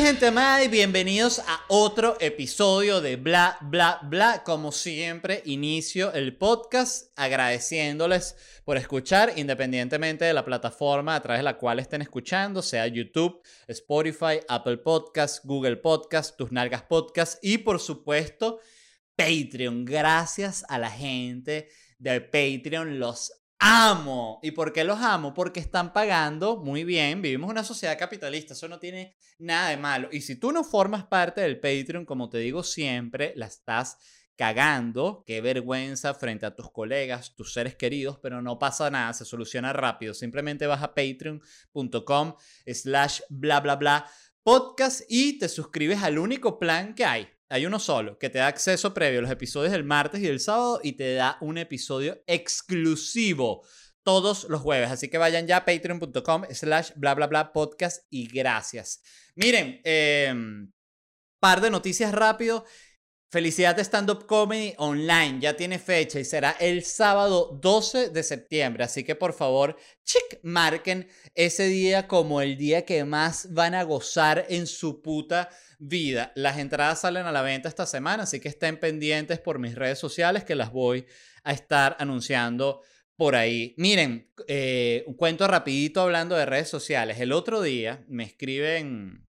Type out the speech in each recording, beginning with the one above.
gente amada y bienvenidos a otro episodio de Bla Bla Bla. Como siempre, inicio el podcast agradeciéndoles por escuchar independientemente de la plataforma a través de la cual estén escuchando, sea YouTube, Spotify, Apple Podcast, Google Podcast, Tus Nalgas Podcast y por supuesto Patreon. Gracias a la gente de Patreon, los amo. ¿Y por qué los amo? Porque están pagando muy bien. Vivimos en una sociedad capitalista, eso no tiene nada de malo. Y si tú no formas parte del Patreon, como te digo siempre, la estás cagando, qué vergüenza frente a tus colegas, tus seres queridos, pero no pasa nada, se soluciona rápido. Simplemente vas a patreon.com slash bla bla bla podcast y te suscribes al único plan que hay. Hay uno solo, que te da acceso previo a los episodios del martes y del sábado y te da un episodio exclusivo todos los jueves. Así que vayan ya a patreon.com slash bla bla bla podcast y gracias. Miren, eh, par de noticias rápido. Felicidad Stand Up Comedy Online ya tiene fecha y será el sábado 12 de septiembre. Así que por favor, chic, marquen ese día como el día que más van a gozar en su puta vida. Las entradas salen a la venta esta semana, así que estén pendientes por mis redes sociales que las voy a estar anunciando por ahí. Miren, eh, un cuento rapidito hablando de redes sociales. El otro día me escriben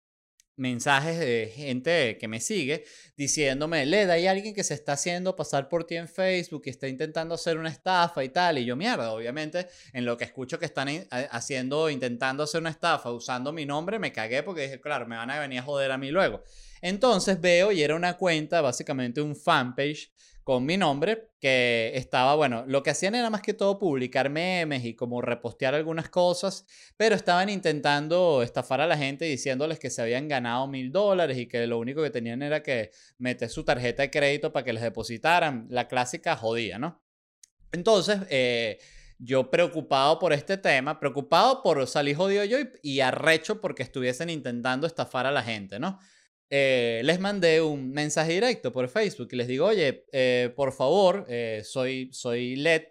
mensajes de gente que me sigue diciéndome, Leda, hay alguien que se está haciendo pasar por ti en Facebook y está intentando hacer una estafa y tal. Y yo, mierda, obviamente, en lo que escucho que están haciendo, intentando hacer una estafa usando mi nombre, me cagué porque dije, claro, me van a venir a joder a mí luego. Entonces veo y era una cuenta, básicamente un fanpage con mi nombre, que estaba, bueno, lo que hacían era más que todo publicar memes y como repostear algunas cosas, pero estaban intentando estafar a la gente diciéndoles que se habían ganado mil dólares y que lo único que tenían era que meter su tarjeta de crédito para que les depositaran. La clásica jodía, ¿no? Entonces, eh, yo preocupado por este tema, preocupado por salir jodido yo y, y arrecho porque estuviesen intentando estafar a la gente, ¿no? Eh, les mandé un mensaje directo por Facebook y les digo, oye, eh, por favor, eh, soy, soy LED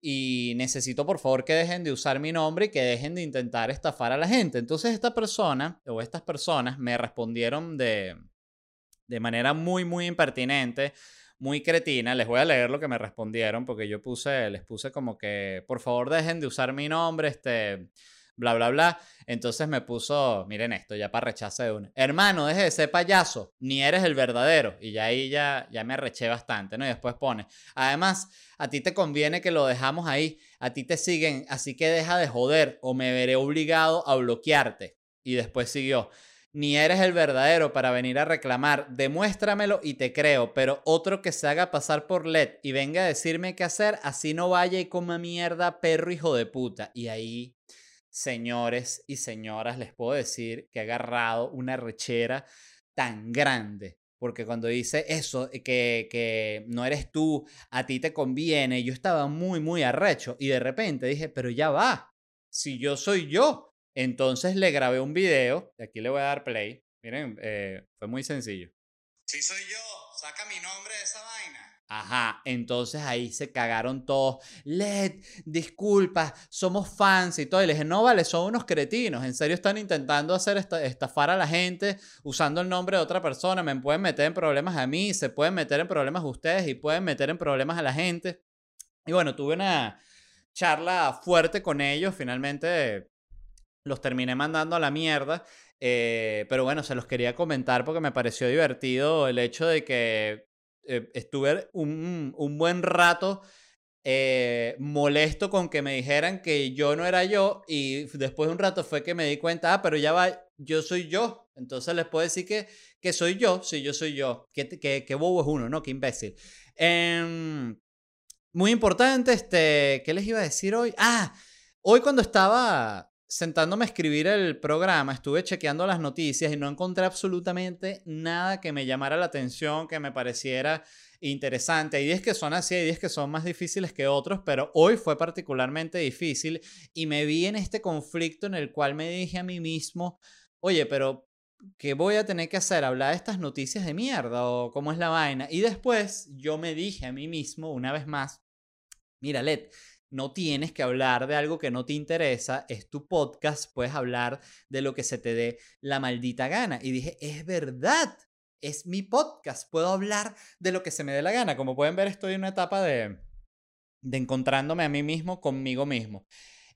y necesito por favor que dejen de usar mi nombre y que dejen de intentar estafar a la gente. Entonces esta persona o estas personas me respondieron de, de manera muy, muy impertinente, muy cretina. Les voy a leer lo que me respondieron porque yo puse, les puse como que, por favor dejen de usar mi nombre, este bla, bla, bla. Entonces me puso, miren esto, ya para rechace de uno. Hermano, deje de ser payaso, ni eres el verdadero. Y ya ahí ya, ya me arreché bastante, ¿no? Y después pone, además, a ti te conviene que lo dejamos ahí, a ti te siguen, así que deja de joder o me veré obligado a bloquearte. Y después siguió, ni eres el verdadero para venir a reclamar, demuéstramelo y te creo, pero otro que se haga pasar por LED y venga a decirme qué hacer, así no vaya y coma mierda, perro hijo de puta. Y ahí señores y señoras, les puedo decir que he agarrado una rechera tan grande. Porque cuando dice eso, eh, que, que no eres tú, a ti te conviene, yo estaba muy, muy arrecho. Y de repente dije, pero ya va, si yo soy yo. Entonces le grabé un video, y aquí le voy a dar play. Miren, eh, fue muy sencillo. Si soy yo, saca mi nombre de esa vaina. Ajá, entonces ahí se cagaron todos. Led, disculpa, somos fans y todo. Y le dije, no vale, son unos cretinos. En serio están intentando hacer estafar a la gente usando el nombre de otra persona. Me pueden meter en problemas a mí, se pueden meter en problemas a ustedes y pueden meter en problemas a la gente. Y bueno, tuve una charla fuerte con ellos. Finalmente los terminé mandando a la mierda. Eh, pero bueno, se los quería comentar porque me pareció divertido el hecho de que eh, estuve un, un, buen rato eh, molesto con que me dijeran que yo no era yo y después de un rato fue que me di cuenta, ah, pero ya va, yo soy yo. Entonces les puedo decir que, que soy yo, sí, yo soy yo. Qué, qué, qué bobo es uno, ¿no? Qué imbécil. Em, muy importante, este, ¿qué les iba a decir hoy? Ah, hoy cuando estaba sentándome a escribir el programa, estuve chequeando las noticias y no encontré absolutamente nada que me llamara la atención, que me pareciera interesante. Hay días que son así, hay días que son más difíciles que otros, pero hoy fue particularmente difícil y me vi en este conflicto en el cual me dije a mí mismo, oye, pero ¿qué voy a tener que hacer? ¿Hablar de estas noticias de mierda o cómo es la vaina? Y después yo me dije a mí mismo una vez más, mira, Led, no tienes que hablar de algo que no te interesa, es tu podcast, puedes hablar de lo que se te dé la maldita gana. Y dije, es verdad, es mi podcast, puedo hablar de lo que se me dé la gana. Como pueden ver, estoy en una etapa de, de encontrándome a mí mismo conmigo mismo.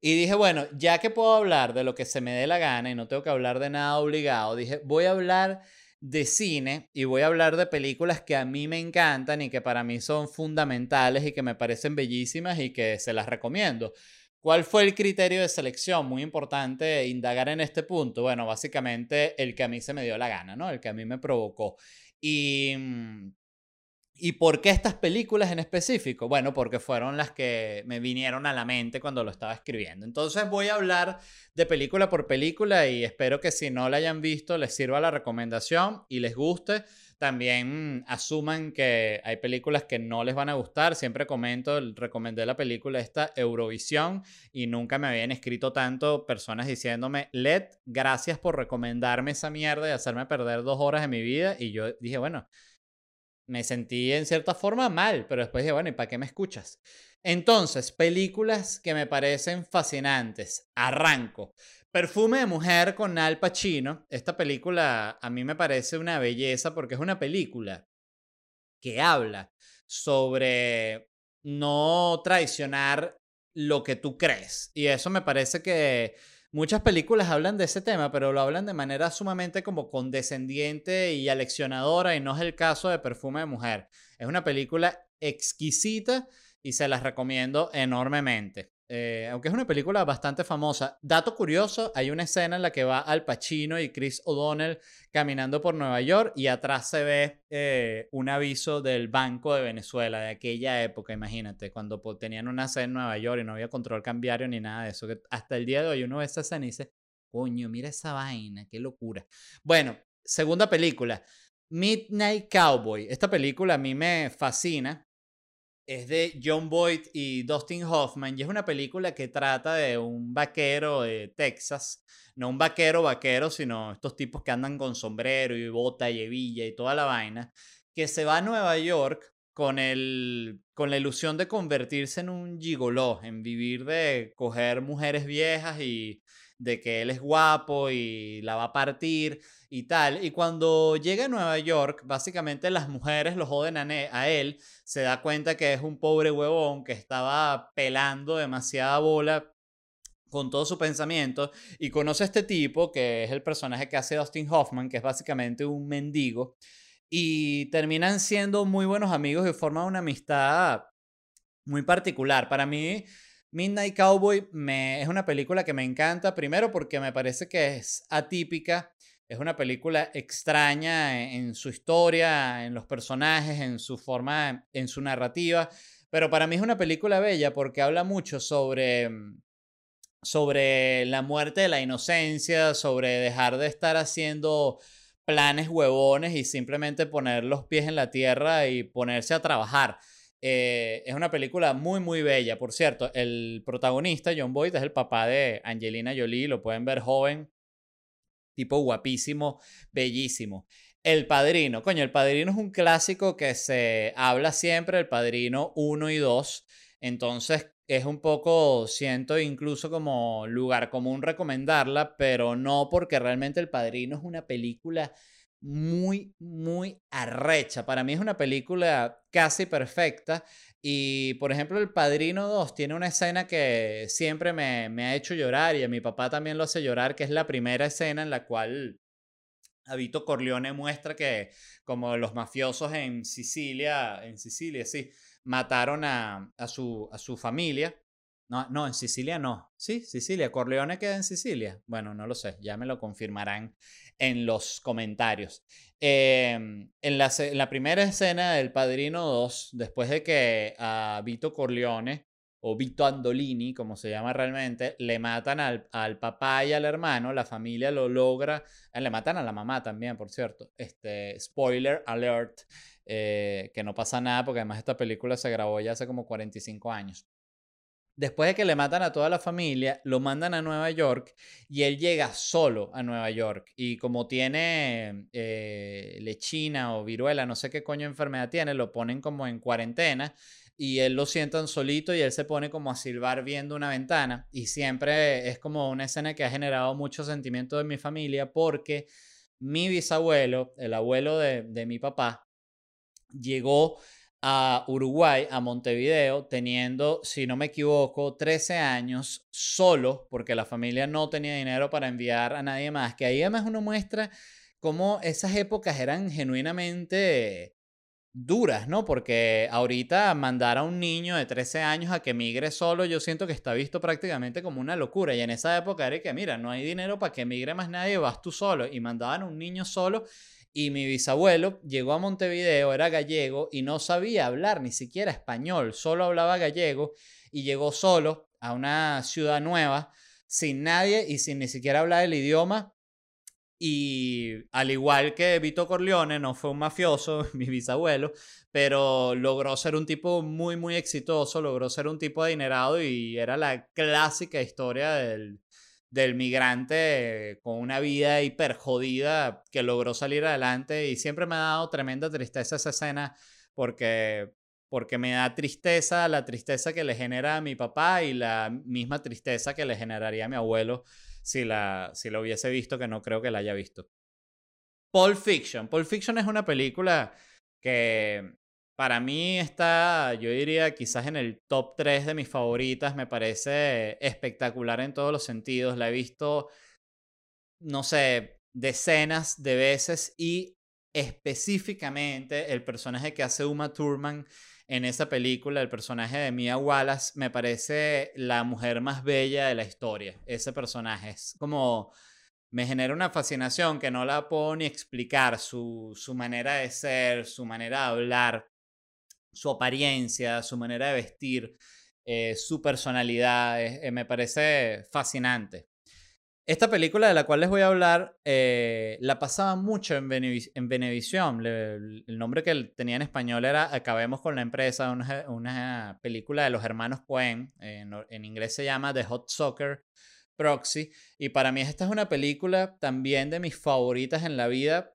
Y dije, bueno, ya que puedo hablar de lo que se me dé la gana y no tengo que hablar de nada obligado, dije, voy a hablar de cine y voy a hablar de películas que a mí me encantan y que para mí son fundamentales y que me parecen bellísimas y que se las recomiendo. ¿Cuál fue el criterio de selección? Muy importante indagar en este punto. Bueno, básicamente el que a mí se me dio la gana, ¿no? El que a mí me provocó. Y mm, ¿Y por qué estas películas en específico? Bueno, porque fueron las que me vinieron a la mente cuando lo estaba escribiendo. Entonces voy a hablar de película por película y espero que si no la hayan visto les sirva la recomendación y les guste. También asuman que hay películas que no les van a gustar. Siempre comento, recomendé la película esta Eurovisión y nunca me habían escrito tanto personas diciéndome, Led, gracias por recomendarme esa mierda y hacerme perder dos horas de mi vida. Y yo dije, bueno, me sentí en cierta forma mal, pero después dije, bueno, ¿y para qué me escuchas? Entonces, películas que me parecen fascinantes. Arranco. Perfume de mujer con Al Pacino. Esta película a mí me parece una belleza porque es una película que habla sobre no traicionar lo que tú crees. Y eso me parece que Muchas películas hablan de ese tema, pero lo hablan de manera sumamente como condescendiente y aleccionadora y no es el caso de Perfume de Mujer. Es una película exquisita y se las recomiendo enormemente. Eh, aunque es una película bastante famosa. Dato curioso, hay una escena en la que va Al Pacino y Chris O'Donnell caminando por Nueva York y atrás se ve eh, un aviso del Banco de Venezuela de aquella época, imagínate, cuando tenían una sede en Nueva York y no había control cambiario ni nada de eso. Hasta el día de hoy uno ve esa escena y dice, coño, mira esa vaina, qué locura. Bueno, segunda película. Midnight Cowboy. Esta película a mí me fascina es de John Boyd y Dustin Hoffman y es una película que trata de un vaquero de Texas, no un vaquero vaquero, sino estos tipos que andan con sombrero y bota y hebilla y toda la vaina, que se va a Nueva York con, el, con la ilusión de convertirse en un gigoló, en vivir de coger mujeres viejas y de que él es guapo y la va a partir y tal. Y cuando llega a Nueva York, básicamente las mujeres lo joden a, él, se da cuenta que es un pobre huevón que estaba pelando demasiada bola con todo su pensamiento y conoce a este tipo que es el personaje que hace Dustin Hoffman, que es básicamente un mendigo, y terminan siendo muy buenos amigos y forman una amistad muy particular. Para mí, Midnight Cowboy me, es una película que me encanta, primero porque me parece que es atípica, es una película extraña en, su historia, en los personajes, en su forma, en su narrativa, pero para mí es una película bella porque habla mucho sobre, sobre la muerte de la inocencia, sobre dejar de estar haciendo planes huevones y simplemente poner los pies en la tierra y ponerse a trabajar. Eh, es una película muy, muy bella. Por cierto, el protagonista, John Boyd, es el papá de Angelina Jolie. Lo pueden ver joven, tipo guapísimo, bellísimo. El Padrino. Coño, El Padrino es un clásico que se habla siempre, El Padrino 1 y 2. Entonces es un poco, siento incluso como lugar común recomendarla, pero no porque realmente El Padrino es una película muy, muy arrecha. Para mí es una película casi perfecta. Y, por ejemplo, El Padrino 2 tiene una escena que siempre me, me ha hecho llorar y a mi papá también lo hace llorar, que es la primera escena en la cual Vito Corleone muestra que como los mafiosos en Sicilia, en Sicilia, sí, mataron a, a, su, a su familia no, no, en Sicilia no. Sí, Sicilia. Corleone queda en Sicilia. Bueno, no lo sé. Ya me lo confirmarán en los comentarios. Em, en, la, primera escena del Padrino 2, después de que a Vito Corleone, o Vito Andolini, como se llama realmente, le matan al, al papá y al hermano, la familia lo logra. Eh, le matan a la mamá también, por cierto. Este, spoiler alert. Eh, que no pasa nada porque además esta película se grabó ya hace como 45 años. Después de que le matan a toda la familia, lo mandan a Nueva York y él llega solo a Nueva York. Y como tiene eh, lechina o viruela, no sé qué coño enfermedad tiene, lo ponen como en cuarentena. y él lo sientan solito y él se pone como a silbar viendo una ventana y siempre es como una escena que ha generado mucho sentimiento en mi familia porque mi bisabuelo, el abuelo de, de mi papá, llegó a Uruguay, a Montevideo, teniendo, si no me equivoco, 13 años solo, porque la familia no tenía dinero para enviar a nadie más, que ahí además uno muestra cómo esas épocas eran genuinamente duras, ¿no? Porque ahorita mandar a un niño de 13 años a que migre solo, yo siento que está visto prácticamente como una locura. Y en esa época era que, mira, no hay dinero para que migre más nadie, vas tú solo. Y mandaban a un niño solo y mi bisabuelo llegó a Montevideo, era gallego y no sabía hablar ni siquiera español, solo hablaba gallego y llegó solo a una ciudad nueva, sin nadie y sin ni siquiera hablar el idioma. Y al igual que Vito Corleone, no fue un mafioso, mi bisabuelo, pero logró ser un tipo muy, muy exitoso, logró ser un tipo adinerado y era la clásica historia del, del migrante con una vida hiper jodida que logró salir adelante y siempre me ha dado tremenda tristeza esa escena porque porque me da tristeza la tristeza que le genera a mi papá y la misma tristeza que le generaría a mi abuelo si la si lo hubiese visto que no creo que la haya visto. Pulp Fiction. Pulp Fiction es una película que para mí está, yo diría, quizás en el top 3 de mis favoritas. Me parece espectacular en todos los sentidos. La he visto, no sé, decenas de veces y específicamente el personaje que hace Uma Thurman en esa película, el personaje de Mia Wallace, me parece la mujer más bella de la historia. Ese personaje es como me genera una fascinación que no la puedo ni explicar, su, su manera de ser, su manera de hablar, su apariencia, su manera de vestir, eh, su personalidad, eh, me parece fascinante. Esta película de la cual les voy a hablar eh, la pasaba mucho en, en Venevisión. el nombre que tenía en español era Acabemos con la empresa, una, película de los hermanos Cohen. En, en, inglés se llama The Hot Soccer Proxy. Y para mí esta es una película también de mis favoritas en la vida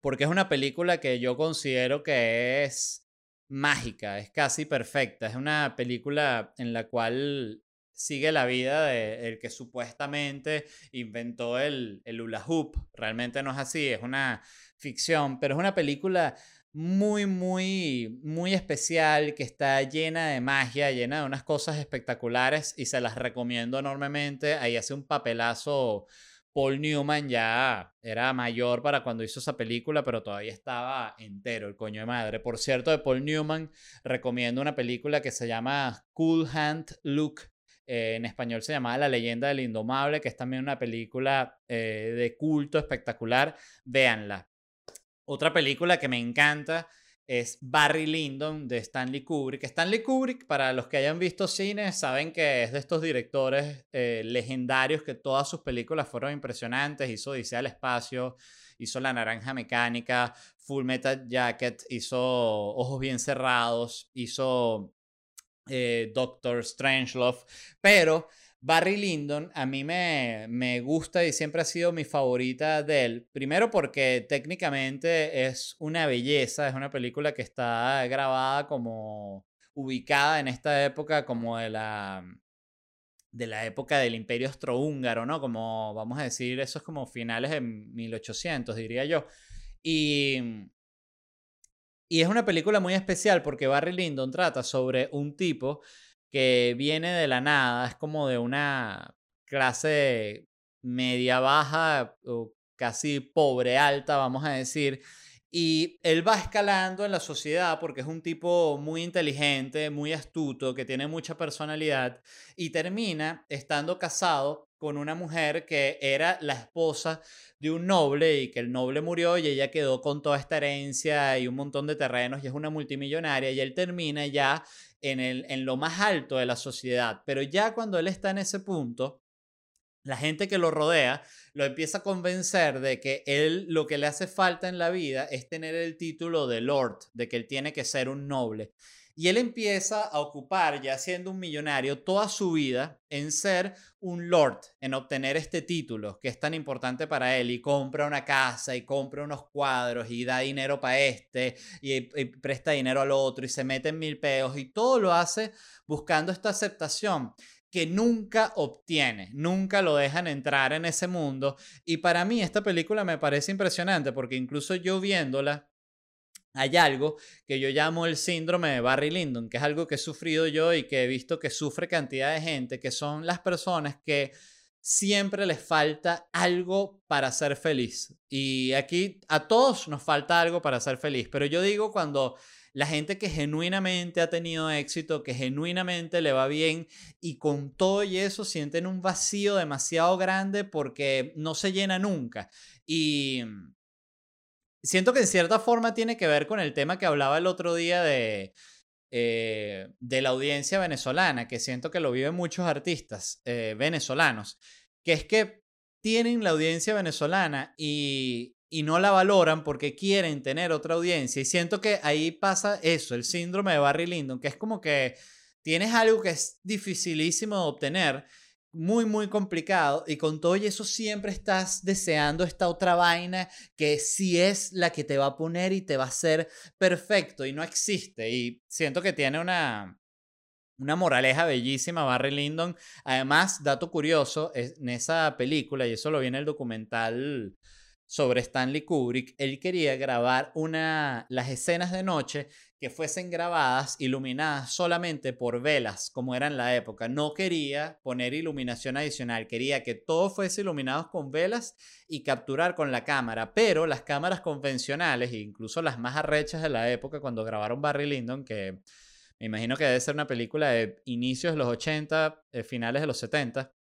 porque es una película que yo considero que es mágica, es casi perfecta. Es una película en la cual sigue la vida de el que supuestamente inventó el, el hula hoop. Realmente no es así, es una ficción, pero es una película muy, muy, muy especial, que está llena de magia, llena de unas cosas espectaculares y se las recomiendo enormemente. Ahí hace un papelazo Paul Newman ya era mayor para cuando hizo esa película, pero todavía estaba entero, el coño de madre. Por cierto, de Paul Newman recomiendo una película que se llama Cool Hand Luke. Eh, en español se llamaba La leyenda del indomable, que es también una película eh, de culto espectacular. Véanla. Otra película que me encanta es Barry Lyndon de Stanley Kubrick. Stanley Kubrick, para los que hayan visto cine, saben que es de estos directores eh, legendarios que todas sus películas fueron impresionantes. Hizo Odisea al Espacio, hizo La Naranja Mecánica, Full Metal Jacket, hizo Ojos Bien Cerrados, hizo eh, Doctor Strangelove, pero Barry Lyndon a mí me, me, gusta y siempre ha sido mi favorita de él. Primero porque técnicamente es una belleza, es una película que está grabada como ubicada en esta época como de la de la época del Imperio Austrohúngaro, ¿no? Como vamos a decir, eso es como finales de 1800, diría yo. Y y es una película muy especial porque Barry Lyndon trata sobre un tipo que viene de la nada, es como de una clase media baja o casi pobre alta, vamos a decir. Y él va escalando en la sociedad porque es un tipo muy inteligente, muy astuto, que tiene mucha personalidad y termina estando casado con una mujer que era la esposa de un noble y que el noble murió y ella quedó con toda esta herencia y un montón de terrenos y es una multimillonaria y él termina ya en, el, en lo más alto de la sociedad. Pero ya cuando él está en ese punto, la gente que lo rodea lo empieza a convencer de que él lo que le hace falta en la vida es tener el título de Lord, de que él tiene que ser un noble. Y él empieza a ocupar, ya siendo un millonario, toda su vida en ser un lord, en obtener este título que es tan importante para él. Y compra una casa y compra unos cuadros y da dinero para este y, presta dinero al otro y se mete en mil peos y todo lo hace buscando esta aceptación que nunca obtiene, nunca lo dejan entrar en ese mundo. Y para mí esta película me parece impresionante porque incluso yo viéndola, hay algo que yo llamo el síndrome de Barry Lyndon, que es algo que he sufrido yo y que he visto que sufre cantidad de gente, que son las personas que siempre les falta algo para ser feliz. Y aquí a todos nos falta algo para ser feliz, pero yo digo cuando la gente que genuinamente ha tenido éxito, que genuinamente le va bien y con todo y eso sienten un vacío demasiado grande porque no se llena nunca. Y siento que en cierta forma tiene que ver con el tema que hablaba el otro día de, eh, de la audiencia venezolana, que siento que lo viven muchos artistas eh, venezolanos, que es que tienen la audiencia venezolana y, y no la valoran porque quieren tener otra audiencia. Y siento que ahí pasa eso, el síndrome de Barry Lyndon, que es como que tienes algo que es dificilísimo de obtener muy, muy complicado y con todo y eso siempre estás deseando esta otra vaina que sí es la que te va a poner y te va a hacer perfecto y no existe. Y siento que tiene una, una moraleja bellísima, Barry Lyndon. Además, dato curioso, en esa película, y eso lo vi en el documental sobre Stanley Kubrick, él quería grabar una, las escenas de noche que fuesen grabadas, iluminadas solamente por velas, como era en la época. No quería poner iluminación adicional, quería que todo fuese iluminado con velas y capturar con la cámara. Pero las cámaras convencionales, incluso las más arrechas de la época, cuando grabaron Barry Lyndon, que me imagino que debe ser una película de inicios de los 80, eh, finales de los 70,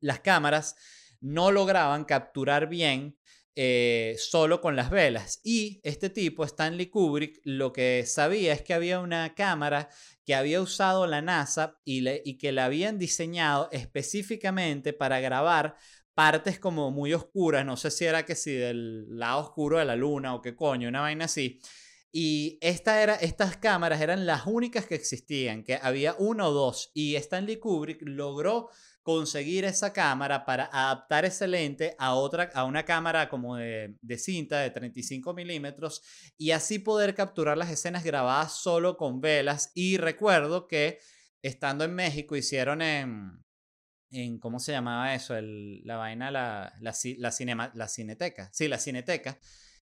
las cámaras no lograban capturar bien eh, solo con las velas. Y este tipo, Stanley Kubrick, lo que sabía es que había una cámara que había usado la NASA y, y que la habían diseñado específicamente para grabar partes como muy oscuras, no sé si era que si del lado oscuro de la luna o qué coño, una vaina así. Y esta era, estas cámaras eran las únicas que existían, que había uno o dos. Y Stanley Kubrick logró conseguir esa cámara para adaptar ese lente a otra, a una cámara como de, cinta de 35 milímetros y así poder capturar las escenas grabadas solo con velas. Y recuerdo que estando en México hicieron en, en ¿cómo se llamaba eso? La vaina, la, la, la, cinema, la cineteca. Sí, la cineteca.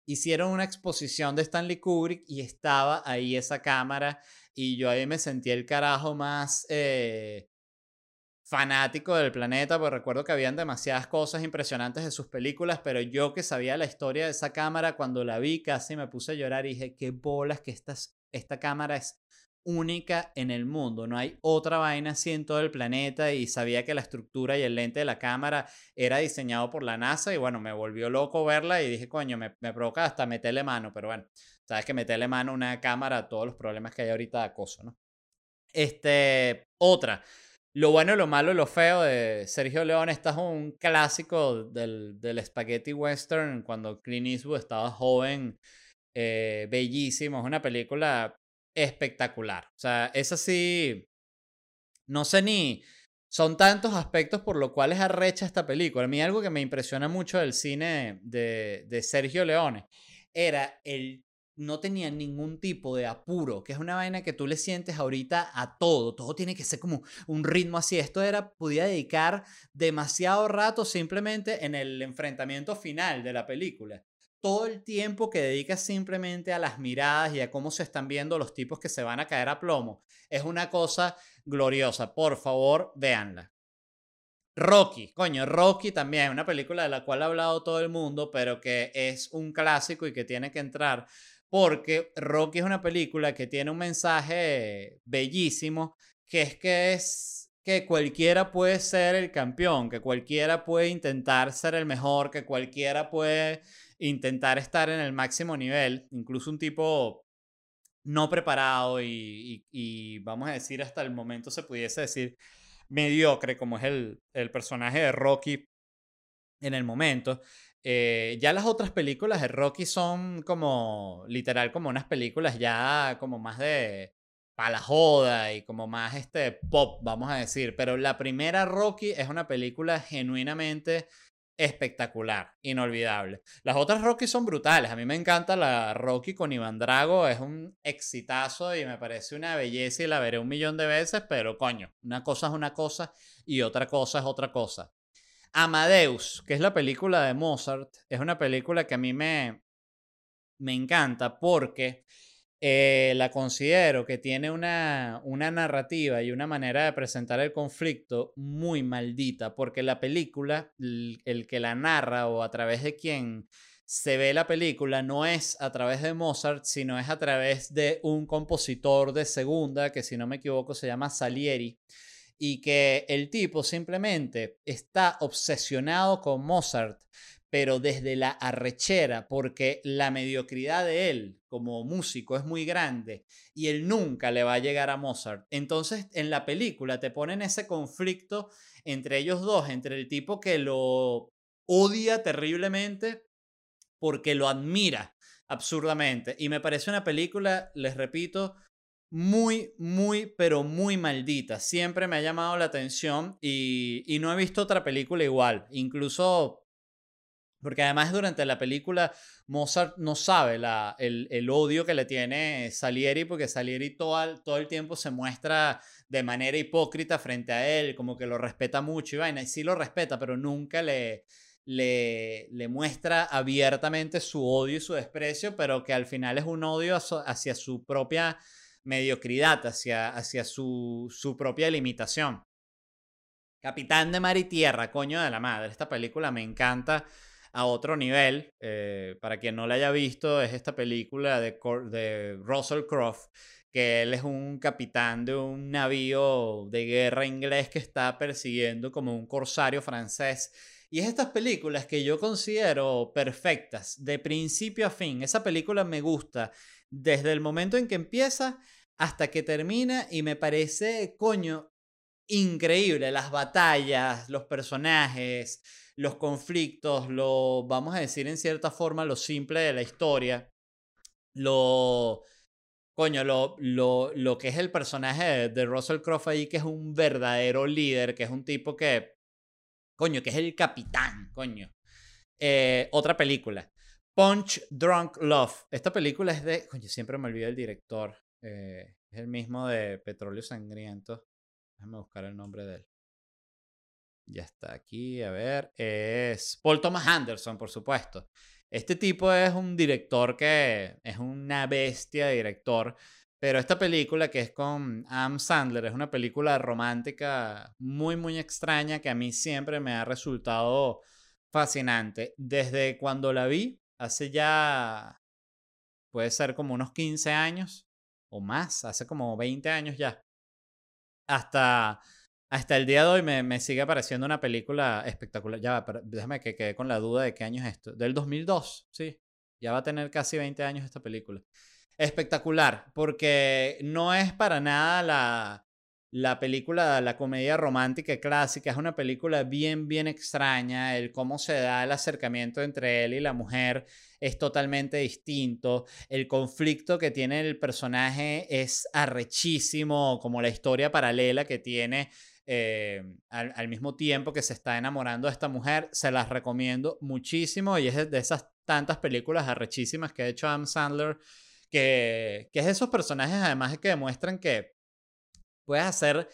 Hicieron una exposición de Stanley Kubrick y estaba ahí esa cámara y yo ahí me sentí el carajo más... Eh, fanático del planeta, porque recuerdo que habían demasiadas cosas impresionantes de sus películas, pero yo que sabía la historia de esa cámara, cuando la vi casi me puse a llorar y dije, qué bolas que esta, esta cámara es única en el mundo, no hay otra vaina así en todo el planeta y sabía que la estructura y el lente de la cámara era diseñado por la NASA y bueno, me volvió loco verla y dije, coño, me, me provoca hasta meterle mano, pero bueno, sabes que meterle mano a una cámara a todos los problemas que hay ahorita de acoso, ¿no? Este, otra, lo bueno, lo malo, lo feo de Sergio Leone, este es un clásico del, del spaghetti western cuando Clint Eastwood estaba joven, eh, bellísimo, es una película espectacular. O sea, es así, no sé ni, son tantos aspectos por los cuales arrecha esta película. A mí algo que me impresiona mucho del cine de, de Sergio Leone era el no tenía ningún tipo de apuro, que es una vaina que tú le sientes ahorita a todo, todo tiene que ser como un ritmo así. Esto era, podía dedicar demasiado rato simplemente en el enfrentamiento final de la película. Todo el tiempo que dedica simplemente a las miradas y a cómo se están viendo los tipos que se van a caer a plomo. Es una cosa gloriosa. Por favor, véanla. Rocky, coño, Rocky también, una película de la cual ha hablado todo el mundo, pero que es un clásico y que tiene que entrar porque Rocky es una película que tiene un mensaje bellísimo, que es que es que cualquiera puede ser el campeón, que cualquiera puede intentar ser el mejor, que cualquiera puede intentar estar en el máximo nivel, incluso un tipo no preparado y, vamos a decir hasta el momento se pudiese decir mediocre como es el, el personaje de Rocky en el momento. Eh, ya las otras películas de Rocky son como, literal, como unas películas ya como más de para la joda y como más este pop, vamos a decir. Pero la primera Rocky es una película genuinamente espectacular, inolvidable. Las otras Rocky son brutales. A mí me encanta la Rocky con Iván Drago. Es un exitazo y me parece una belleza y la veré un millón de veces, pero coño, una cosa es una cosa y otra cosa es otra cosa. Amadeus, que es la película de Mozart, es una película que a mí me, me encanta porque eh, la considero que tiene una, una narrativa y una manera de presentar el conflicto muy maldita, porque la película, el, que la narra o a través de quien se ve la película no es a través de Mozart, sino es a través de un compositor de segunda, que si no me equivoco se llama Salieri, y que el tipo simplemente está obsesionado con Mozart, pero desde la arrechera, porque la mediocridad de él como músico es muy grande y él nunca le va a llegar a Mozart. Entonces en la película te ponen ese conflicto entre ellos dos, entre el tipo que lo odia terriblemente porque lo admira absurdamente. Y me parece una película, les repito, muy, muy, pero muy maldita. Siempre me ha llamado la atención y, y no he visto otra película igual. Incluso porque además durante la película Mozart no sabe la, el, el, odio que le tiene Salieri, porque Salieri todo, todo el tiempo se muestra de manera hipócrita frente a él, como que lo respeta mucho y vaina, y sí lo respeta, pero nunca le, le, le muestra abiertamente su odio y su desprecio, pero que al final es un odio hacia su propia mediocridad, hacia, hacia su, su propia limitación. Capitán de Mar y Tierra, coño de la madre, esta película me encanta a otro nivel. Eh, para quien no la haya visto, es esta película de, de Russell Croft, que él es un capitán de un navío de guerra inglés que está persiguiendo como un corsario francés. Y es estas películas que yo considero perfectas, de principio a fin. Esa película me gusta desde el momento en que empieza hasta que termina y me parece, coño, increíble. Las batallas, los personajes, los conflictos, lo, vamos a decir en cierta forma, lo simple de la historia, lo, coño, lo, lo, lo que es el personaje de, Russell Crowe ahí, que es un verdadero líder, que es un tipo que, coño, que es el capitán, coño. Eh, otra película, Punch Drunk Love. Esta película es de, coño, siempre me olvido el director, eh, es el mismo de Petróleo Sangriento. Déjame buscar el nombre de él. Ya está aquí, a ver. Es Paul Thomas Anderson, por supuesto. Este tipo es un director que es una bestia de director. Pero esta película que es con Am Sandler es una película romántica muy, muy extraña que a mí siempre me ha resultado fascinante. Desde cuando la vi, hace ya, puede ser como unos 15 años o más, hace como 20 años ya. Hasta hasta el día de hoy me, me, sigue pareciendo una película espectacular. Ya, déjame que quede con la duda de qué año es esto. Del 2002, sí. Ya va a tener casi 20 años esta película. Espectacular, porque no es para nada la, la película, la comedia romántica clásica. Es una película bien, bien extraña. El cómo se da el acercamiento entre él y la mujer es totalmente distinto. El conflicto que tiene el personaje es arrechísimo, como la historia paralela que tiene eh, al, mismo tiempo que se está enamorando de esta mujer. Se las recomiendo muchísimo y es de esas tantas películas arrechísimas que ha hecho Adam Sandler, que, que es esos personajes además que demuestran que puedes hacer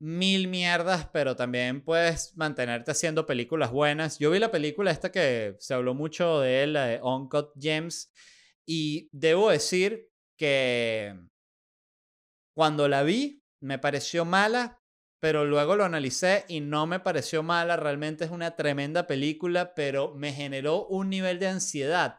mil mierdas, pero también puedes mantenerte haciendo películas buenas. Yo vi la película esta que se habló mucho de él, la de Uncut Gems, y debo decir que cuando la vi me pareció mala, pero luego lo analicé y no me pareció mala, realmente es una tremenda película, pero me generó un nivel de ansiedad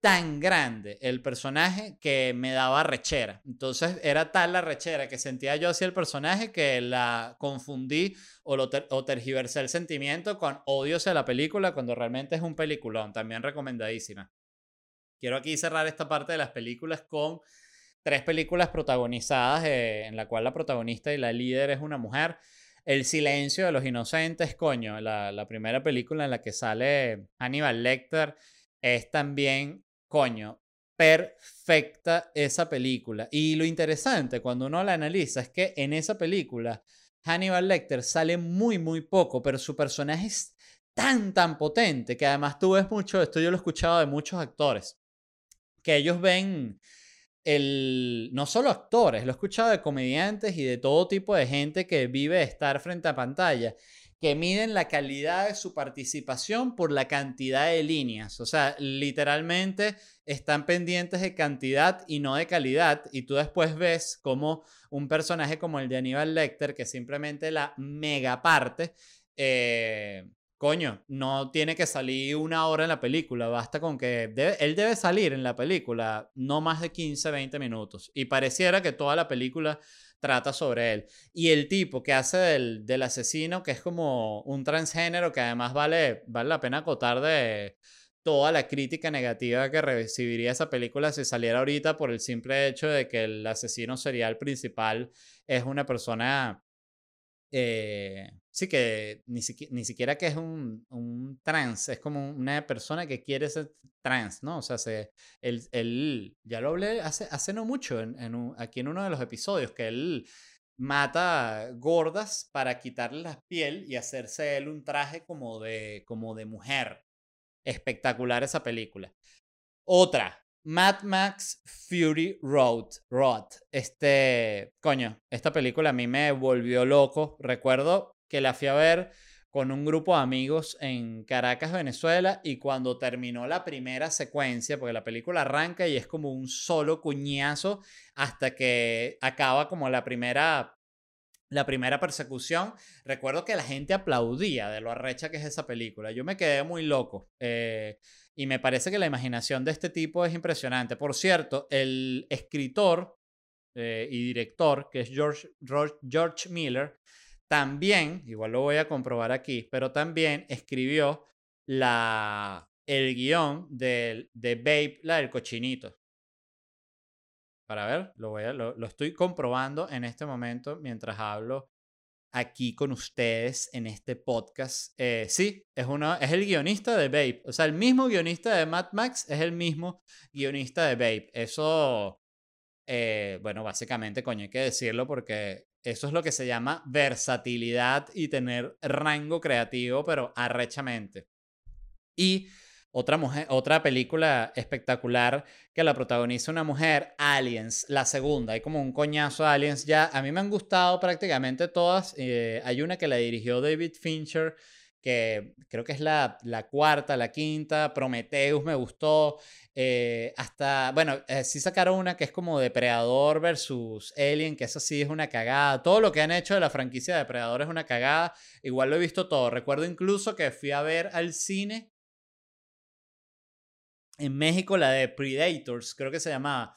tan grande el personaje que me daba rechera. Entonces era tal la rechera que sentía yo hacia el personaje que la confundí o, lo o tergiversé el sentimiento con odio hacia la película cuando realmente es un peliculón, también recomendadísima. Quiero aquí cerrar esta parte de las películas con tres películas protagonizadas eh, en la cual la protagonista y la líder es una mujer. El silencio de los inocentes, coño, la, la primera película en la que sale Hannibal Lecter es también, coño, perfecta esa película. Y lo interesante cuando uno la analiza es que en esa película Hannibal Lecter sale muy, muy poco, pero su personaje es tan, tan potente que además tú ves mucho, esto yo lo he escuchado de muchos actores, que ellos ven el, no solo actores, lo he escuchado de comediantes y de todo tipo de gente que vive estar frente a pantalla, que miden la calidad de su participación por la cantidad de líneas. O sea, literalmente están pendientes de cantidad y no de calidad. Y tú después ves como un personaje como el de Aníbal Lecter, que simplemente la mega parte, eh, coño, no tiene que salir una hora en la película, basta con que él debe salir en la película no más de 15, 20 minutos. Y pareciera que toda la película trata sobre él. Y el tipo que hace del, del asesino, que es como un transgénero, que además vale, vale la pena acotar de toda la crítica negativa que recibiría esa película si saliera ahorita por el simple hecho de que el asesino serial principal es una persona eh, sí que ni, ni, siquiera que es un, un, trans, es como una persona que quiere ser trans, ¿no? O sea, se, él, él ya lo hablé hace, hace no mucho, en, en aquí en uno de los episodios, que él mata gordas para quitarle la piel y hacerse él un traje como de, como de mujer. Espectacular esa película. Otra, Mad Max Fury Road. Road. Este, coño, esta película a mí me volvió loco. Recuerdo que la fui a ver con un grupo de amigos en Caracas, Venezuela, y cuando terminó la primera secuencia, porque la película arranca y es como un solo cuñazo hasta que acaba como la primera la primera persecución, recuerdo que la gente aplaudía de lo arrecha que es esa película. Yo me quedé muy loco. Eh, y me parece que la imaginación de este tipo es impresionante. Por cierto, el escritor eh, y director, que es George, George Miller, también, igual lo voy a comprobar aquí, pero también escribió la, el guion de, de Babe, la del cochinito. Para ver, lo, voy a, lo, lo estoy comprobando en este momento mientras hablo aquí con ustedes en este podcast. Eh, sí, es, uno, es el guionista de Babe. O sea, el mismo guionista de Mad Max es el mismo guionista de Babe. Eso, eh, bueno, básicamente, coño, hay que decirlo porque eso es lo que se llama versatilidad y tener rango creativo, pero arrechamente. Y otra, mujer, otra película espectacular que la protagoniza una mujer, Aliens, la segunda. Hay como un coñazo de Aliens ya. A mí me han gustado prácticamente todas. Eh, hay una que la dirigió David Fincher, que creo que es la, la cuarta, la quinta. Prometheus me gustó. Eh, hasta, bueno, eh, sí sacaron una que es como Depredador versus Alien, que eso sí es una cagada. Todo lo que han hecho de la franquicia de Depredador es una cagada. Igual lo he visto todo. Recuerdo incluso que fui a ver al cine en México la de Predators, creo que se llamaba.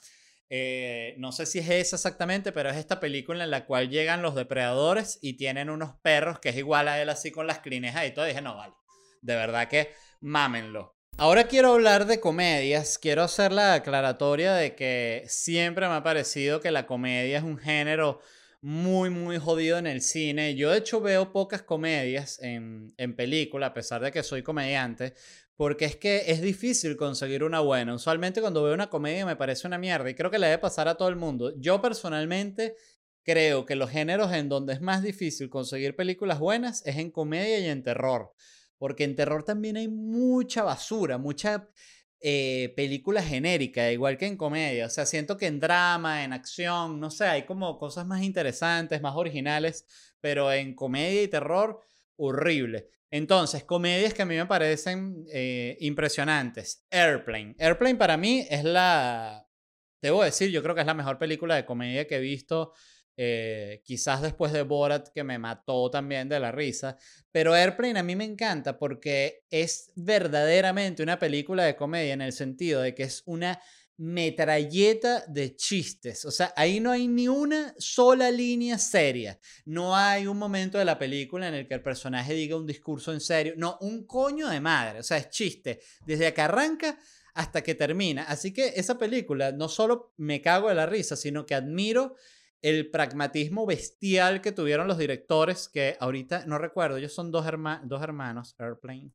Eh, no sé si es esa exactamente, pero es esta película en la cual llegan los depredadores y tienen unos perros que es igual a él así con las crinejas y todo. Dije, no, vale. De verdad que mámenlo. Ahora quiero hablar de comedias. Quiero hacer la aclaratoria de que siempre me ha parecido que la comedia es un género muy, muy jodido en el cine. Yo de hecho veo pocas comedias en, en película, a pesar de que soy comediante, porque es que es difícil conseguir una buena. Usualmente cuando veo una comedia me parece una mierda y creo que le debe pasar a todo el mundo. Yo personalmente creo que los géneros en donde es más difícil conseguir películas buenas es en comedia y en terror. Porque en terror también hay mucha basura, mucha eh, película genérica, igual que en comedia. O sea, siento que en drama, en acción, no sé, hay como cosas más interesantes, más originales, pero en comedia y terror, horrible. Entonces, comedias que a mí me parecen eh, impresionantes. Airplane. Airplane para mí es la, debo decir, yo creo que es la mejor película de comedia que he visto. Eh, quizás después de Borat, que me mató también de la risa. Pero Airplane a mí me encanta porque es verdaderamente una película de comedia en el sentido de que es una metralleta de chistes. O sea, ahí no hay ni una sola línea seria. No hay un momento de la película en el que el personaje diga un discurso en serio. No, un coño de madre. O sea, es chiste. Desde que arranca hasta que termina. Así que esa película no solo me cago de la risa, sino que admiro el pragmatismo bestial que tuvieron los directores, que ahorita no recuerdo, ellos son dos, hermanos, Airplane.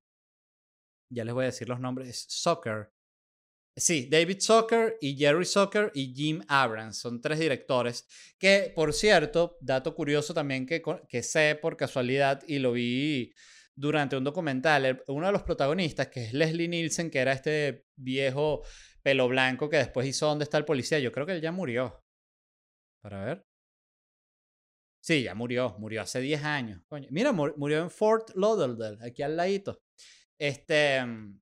Ya les voy a decir los nombres. Soccer Sí, David Zucker y Jerry Zucker y Jim Abrams son tres directores que, por cierto, dato curioso también que, que sé por casualidad y lo vi durante un documental, uno de los protagonistas, que es Leslie Nielsen, que era este viejo pelo blanco que después hizo ¿Dónde está el policía? Yo creo que él ya murió. Para ver. Sí, ya murió, murió hace 10 años. Mira, murió en Fort Lauderdale, aquí al ladito. Este, mm,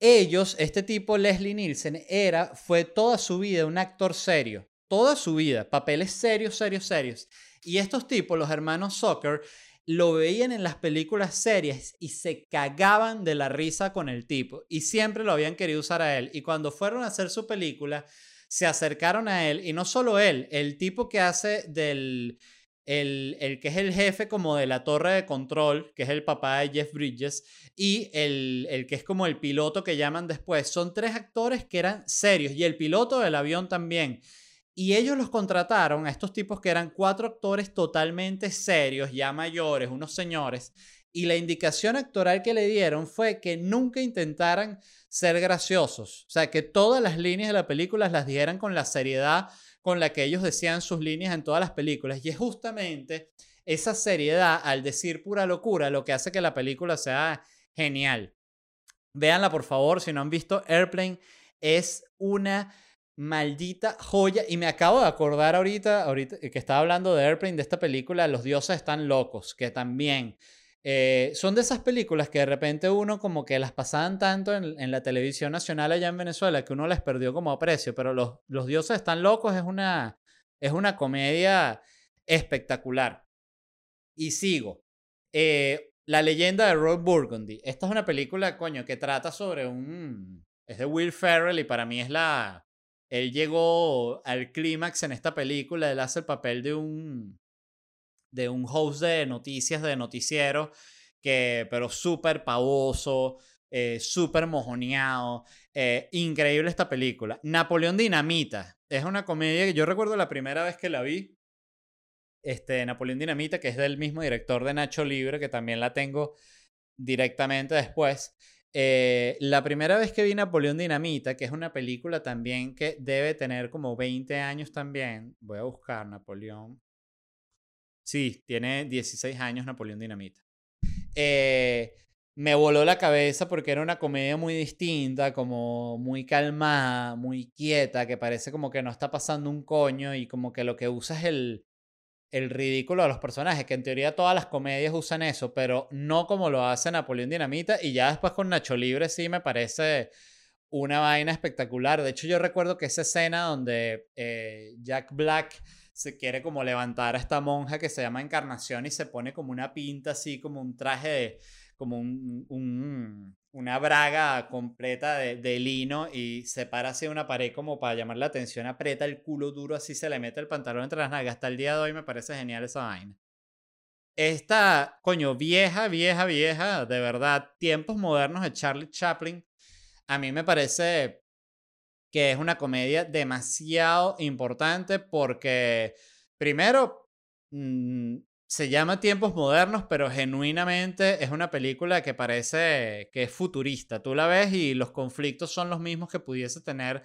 ellos, este tipo, Leslie Nielsen, era, fue toda su vida un actor serio. Toda su vida, papeles serios, serios, serios. Y estos tipos, los hermanos Soccer, lo veían en las películas serias y se cagaban de la risa con el tipo. Y siempre lo habían querido usar a él. Y cuando fueron a hacer su película, se acercaron a él. Y no solo él, el tipo que hace del el, el, que es el jefe como de la torre de control, que es el papá de Jeff Bridges, y el, el, que es como el piloto que llaman después. Son tres actores que eran serios, y el piloto del avión también. Y ellos los contrataron a estos tipos que eran cuatro actores totalmente serios, ya mayores, unos señores. Y la indicación actoral que le dieron fue que nunca intentaran ser graciosos. O sea, que todas las líneas de la película las dieran con la seriedad con la que ellos decían sus líneas en todas las películas. Y es justamente esa seriedad al decir pura locura lo que hace que la película sea genial. Véanla por favor, si no han visto Airplane, es una maldita joya. Y me acabo de acordar ahorita, ahorita que estaba hablando de Airplane, de esta película, Los dioses están locos, que también eh, son de esas películas que de repente uno como que las pasaban tanto en, la televisión nacional allá en Venezuela que uno les perdió como aprecio, pero Los, los Dioses Están Locos es una, es una comedia espectacular. Y sigo. Eh, la leyenda de Rob Burgundy. Esta es una película, coño, que trata sobre un... Es de Will Ferrell y para mí es la... Él llegó al clímax en esta película, él hace el papel de un de un host de noticias, de noticiero, que, pero súper pavoso, eh, súper mojoneado. Eh, increíble esta película. Napoleón Dinamita. Es una comedia que yo recuerdo la primera vez que la vi. Este, Napoleón Dinamita, que es del mismo director de Nacho Libre, que también la tengo directamente después. Eh, la primera vez que vi Napoleón Dinamita, que es una película también que debe tener como 20 años también. Voy a buscar Napoleón Sí, tiene 16 años Napoleón Dinamita. Eh, me voló la cabeza porque era una comedia muy distinta, como muy calmada, muy quieta, que parece como que no está pasando un coño y como que lo que usa es el, el ridículo de los personajes, que en teoría todas las comedias usan eso, pero no como lo hace Napoleón Dinamita y ya después con Nacho Libre sí me parece una vaina espectacular. De hecho yo recuerdo que esa escena donde eh, Jack Black se quiere como levantar a esta monja que se llama Encarnación y se pone como una pinta así, como un traje de, como un, una braga completa de, lino y se para hacia una pared como para llamar la atención, aprieta el culo duro así, se le mete el pantalón entre las nalgas. Hasta el día de hoy me parece genial esa vaina. Esta, coño, vieja, vieja, vieja, de verdad, tiempos modernos de Charlie Chaplin, a mí me parece que es una comedia demasiado importante porque, primero, mm, se llama Tiempos Modernos, pero genuinamente es una película que parece que es futurista. Tú la ves y los conflictos son los mismos que pudiese tener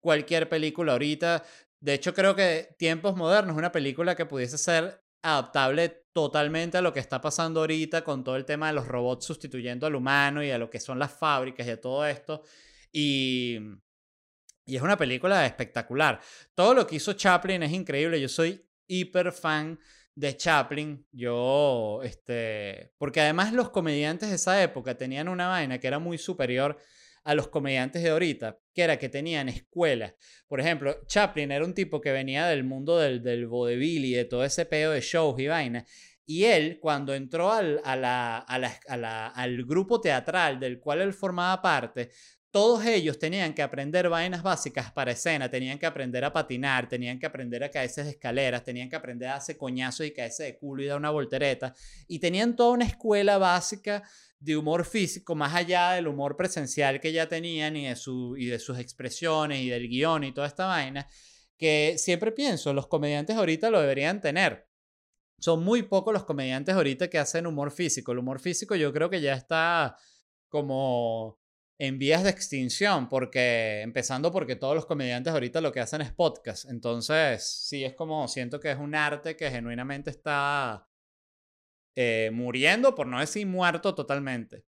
cualquier película ahorita. De hecho, creo que Tiempos Modernos es una película que pudiese ser adaptable totalmente a lo que está pasando ahorita con todo el tema de los robots sustituyendo al humano y a lo que son las fábricas y a todo esto. Y y es una película espectacular. Todo lo que hizo Chaplin es increíble. Yo soy hiper fan de Chaplin. Yo, este, porque además los comediantes de esa época tenían una vaina que era muy superior a los comediantes de ahorita, que era que tenían escuelas. Por ejemplo, Chaplin era un tipo que venía del mundo del, del vodevil y de todo ese pedo de shows y vainas. Y él, cuando entró al, a a la, al grupo teatral del cual él formaba parte, todos ellos tenían que aprender vainas básicas para escena, tenían que aprender a patinar, tenían que aprender a caerse de escaleras, tenían que aprender a hacer coñazos y caerse de culo y dar una voltereta. Y tenían toda una escuela básica de humor físico, más allá del humor presencial que ya tenían y de, su, y de sus expresiones y del guion y toda esta vaina, que siempre pienso, los comediantes ahorita lo deberían tener. Son muy pocos los comediantes ahorita que hacen humor físico. El humor físico yo creo que ya está como en vías de extinción, porque empezando porque todos los comediantes ahorita lo que hacen es podcast. Entonces, sí, es como siento que es un arte que genuinamente está eh, muriendo, por no decir muerto totalmente.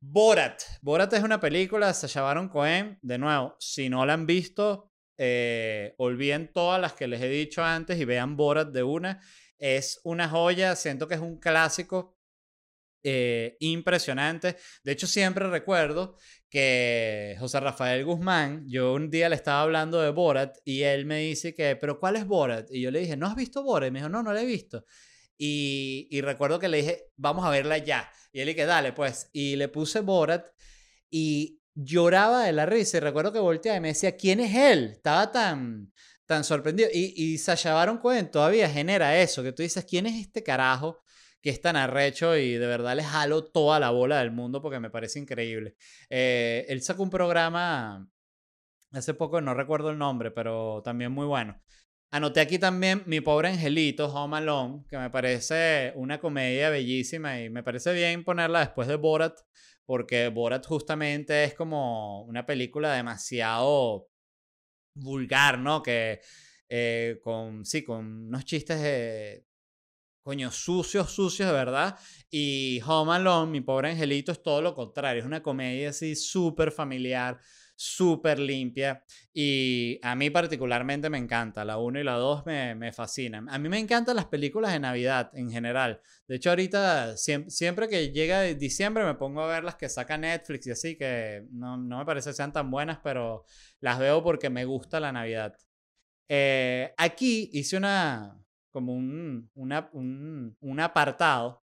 Borat. Borat es una película de Sacha Baron Cohen. De nuevo, si no la han visto, eh, olviden todas las que les he dicho antes y vean Borat de una. Es una joya, siento que es un clásico eh. De hecho, siempre recuerdo que José Rafael Guzmán, yo un día le estaba hablando de Borat y él me dice que, pero ¿cuál es Borat? Y yo le dije, ¿no has visto Borat? Y me dijo, no, no la he visto. Y, recuerdo que le dije, vamos a verla ya. Y él dije, dale, pues. Y le puse Borat y lloraba de la risa. Y recuerdo que volteaba y me decía, ¿quién es él? Estaba tan, tan sorprendido. Y, y Sasha Baron Cohen todavía genera eso, que tú dices, ¿quién es este carajo? Que es tan arrecho y de verdad le jalo toda la bola del mundo porque me parece increíble. Eh, él sacó un programa hace poco, no recuerdo el nombre, pero también muy bueno. Anoté aquí también Mi pobre angelito, Home Alone, que me parece una comedia bellísima y me parece bien ponerla después de Borat, porque Borat justamente es como una película demasiado vulgar, ¿no? Que eh, con, sí, con unos chistes coño, sucios, sucios de verdad. Y Home Alone, mi pobre angelito, es todo lo contrario. Es una comedia así súper familiar, súper limpia. Y a mí particularmente me encanta. La 1 y la 2 me, me, fascinan. A mí me encantan las películas de Navidad en general. De hecho, ahorita, siempre, que llega diciembre, me pongo a ver las que saca Netflix y así, que no, no me parece sean tan buenas, pero las veo porque me gusta la Navidad. Eh, aquí hice una, como un, un, apartado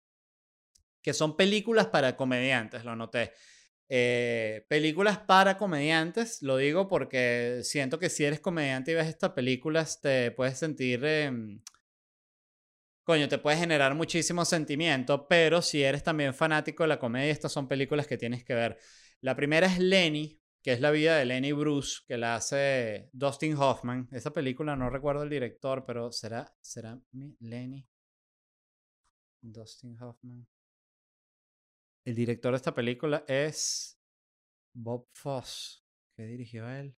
que son películas para comediantes, lo noté. Eh, películas para comediantes, lo digo porque siento que si eres comediante y ves estas películas te puedes sentir, em, coño, te puede generar muchísimo sentimiento, pero si eres también fanático de la comedia, estas son películas que tienes que ver. La primera es Lenny, que es la vida de Lenny Bruce, que la hace Dustin Hoffman. Esa película no recuerdo el director, pero será, será Lenny. Dustin Hoffman. El director de esta película es Bob Foss, que dirigió él.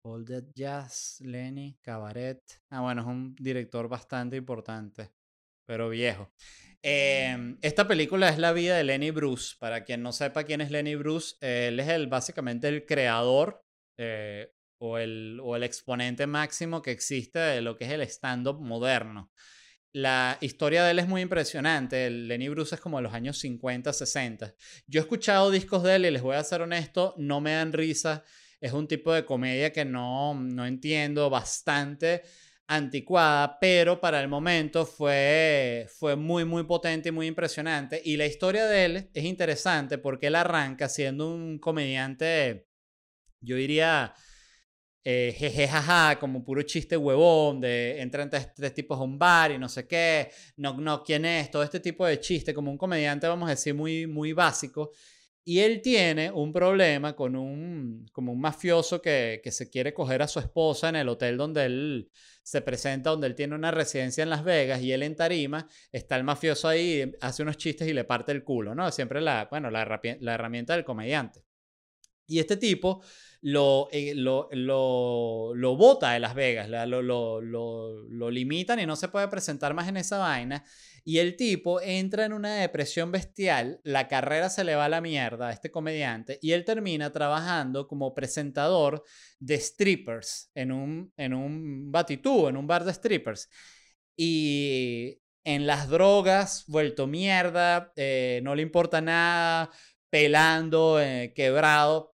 All That Jazz, Lenny, Cabaret. Ah, bueno, es un director bastante importante, pero viejo. Em, esta película es la vida de Lenny Bruce. Para quien no sepa quién es Lenny Bruce, él es el, básicamente el creador eh, o, el, o el exponente máximo que existe de lo que es el stand-up moderno. La historia de él es muy impresionante. El Lenny Bruce es como de los años 50, 60. Yo he escuchado discos de él y les voy a ser honesto, no me dan risa. Es un tipo de comedia que no, no entiendo bastante anticuada, pero para el momento fue, fue muy, muy potente y muy impresionante. Y la historia de él es interesante porque él arranca siendo un comediante, yo diría, eh, jejejaja, como puro chiste huevón, de entran tres, tres, tipos a un bar y no sé qué, no, no, quién es, todo este tipo de chiste, como un comediante, vamos a decir, muy, muy básico. Y él tiene un problema con un, como un mafioso que, que se quiere coger a su esposa en el hotel donde él se presenta donde él tiene una residencia en Las Vegas y él en Tarima, está el mafioso ahí, hace unos chistes y le parte el culo, ¿no? Siempre la, bueno, la, la herramienta del comediante. Y este tipo lo, eh, lo, lo, lo, bota de Las Vegas, lo, lo, lo, limitan y no se puede presentar más en esa vaina. Y el tipo entra en una depresión bestial, la carrera se le va a la mierda a este comediante y él termina trabajando como presentador de strippers en un, en un batitú, en un bar de strippers. Y en las drogas, vuelto mierda, eh, no le importa nada, pelando, eh, quebrado.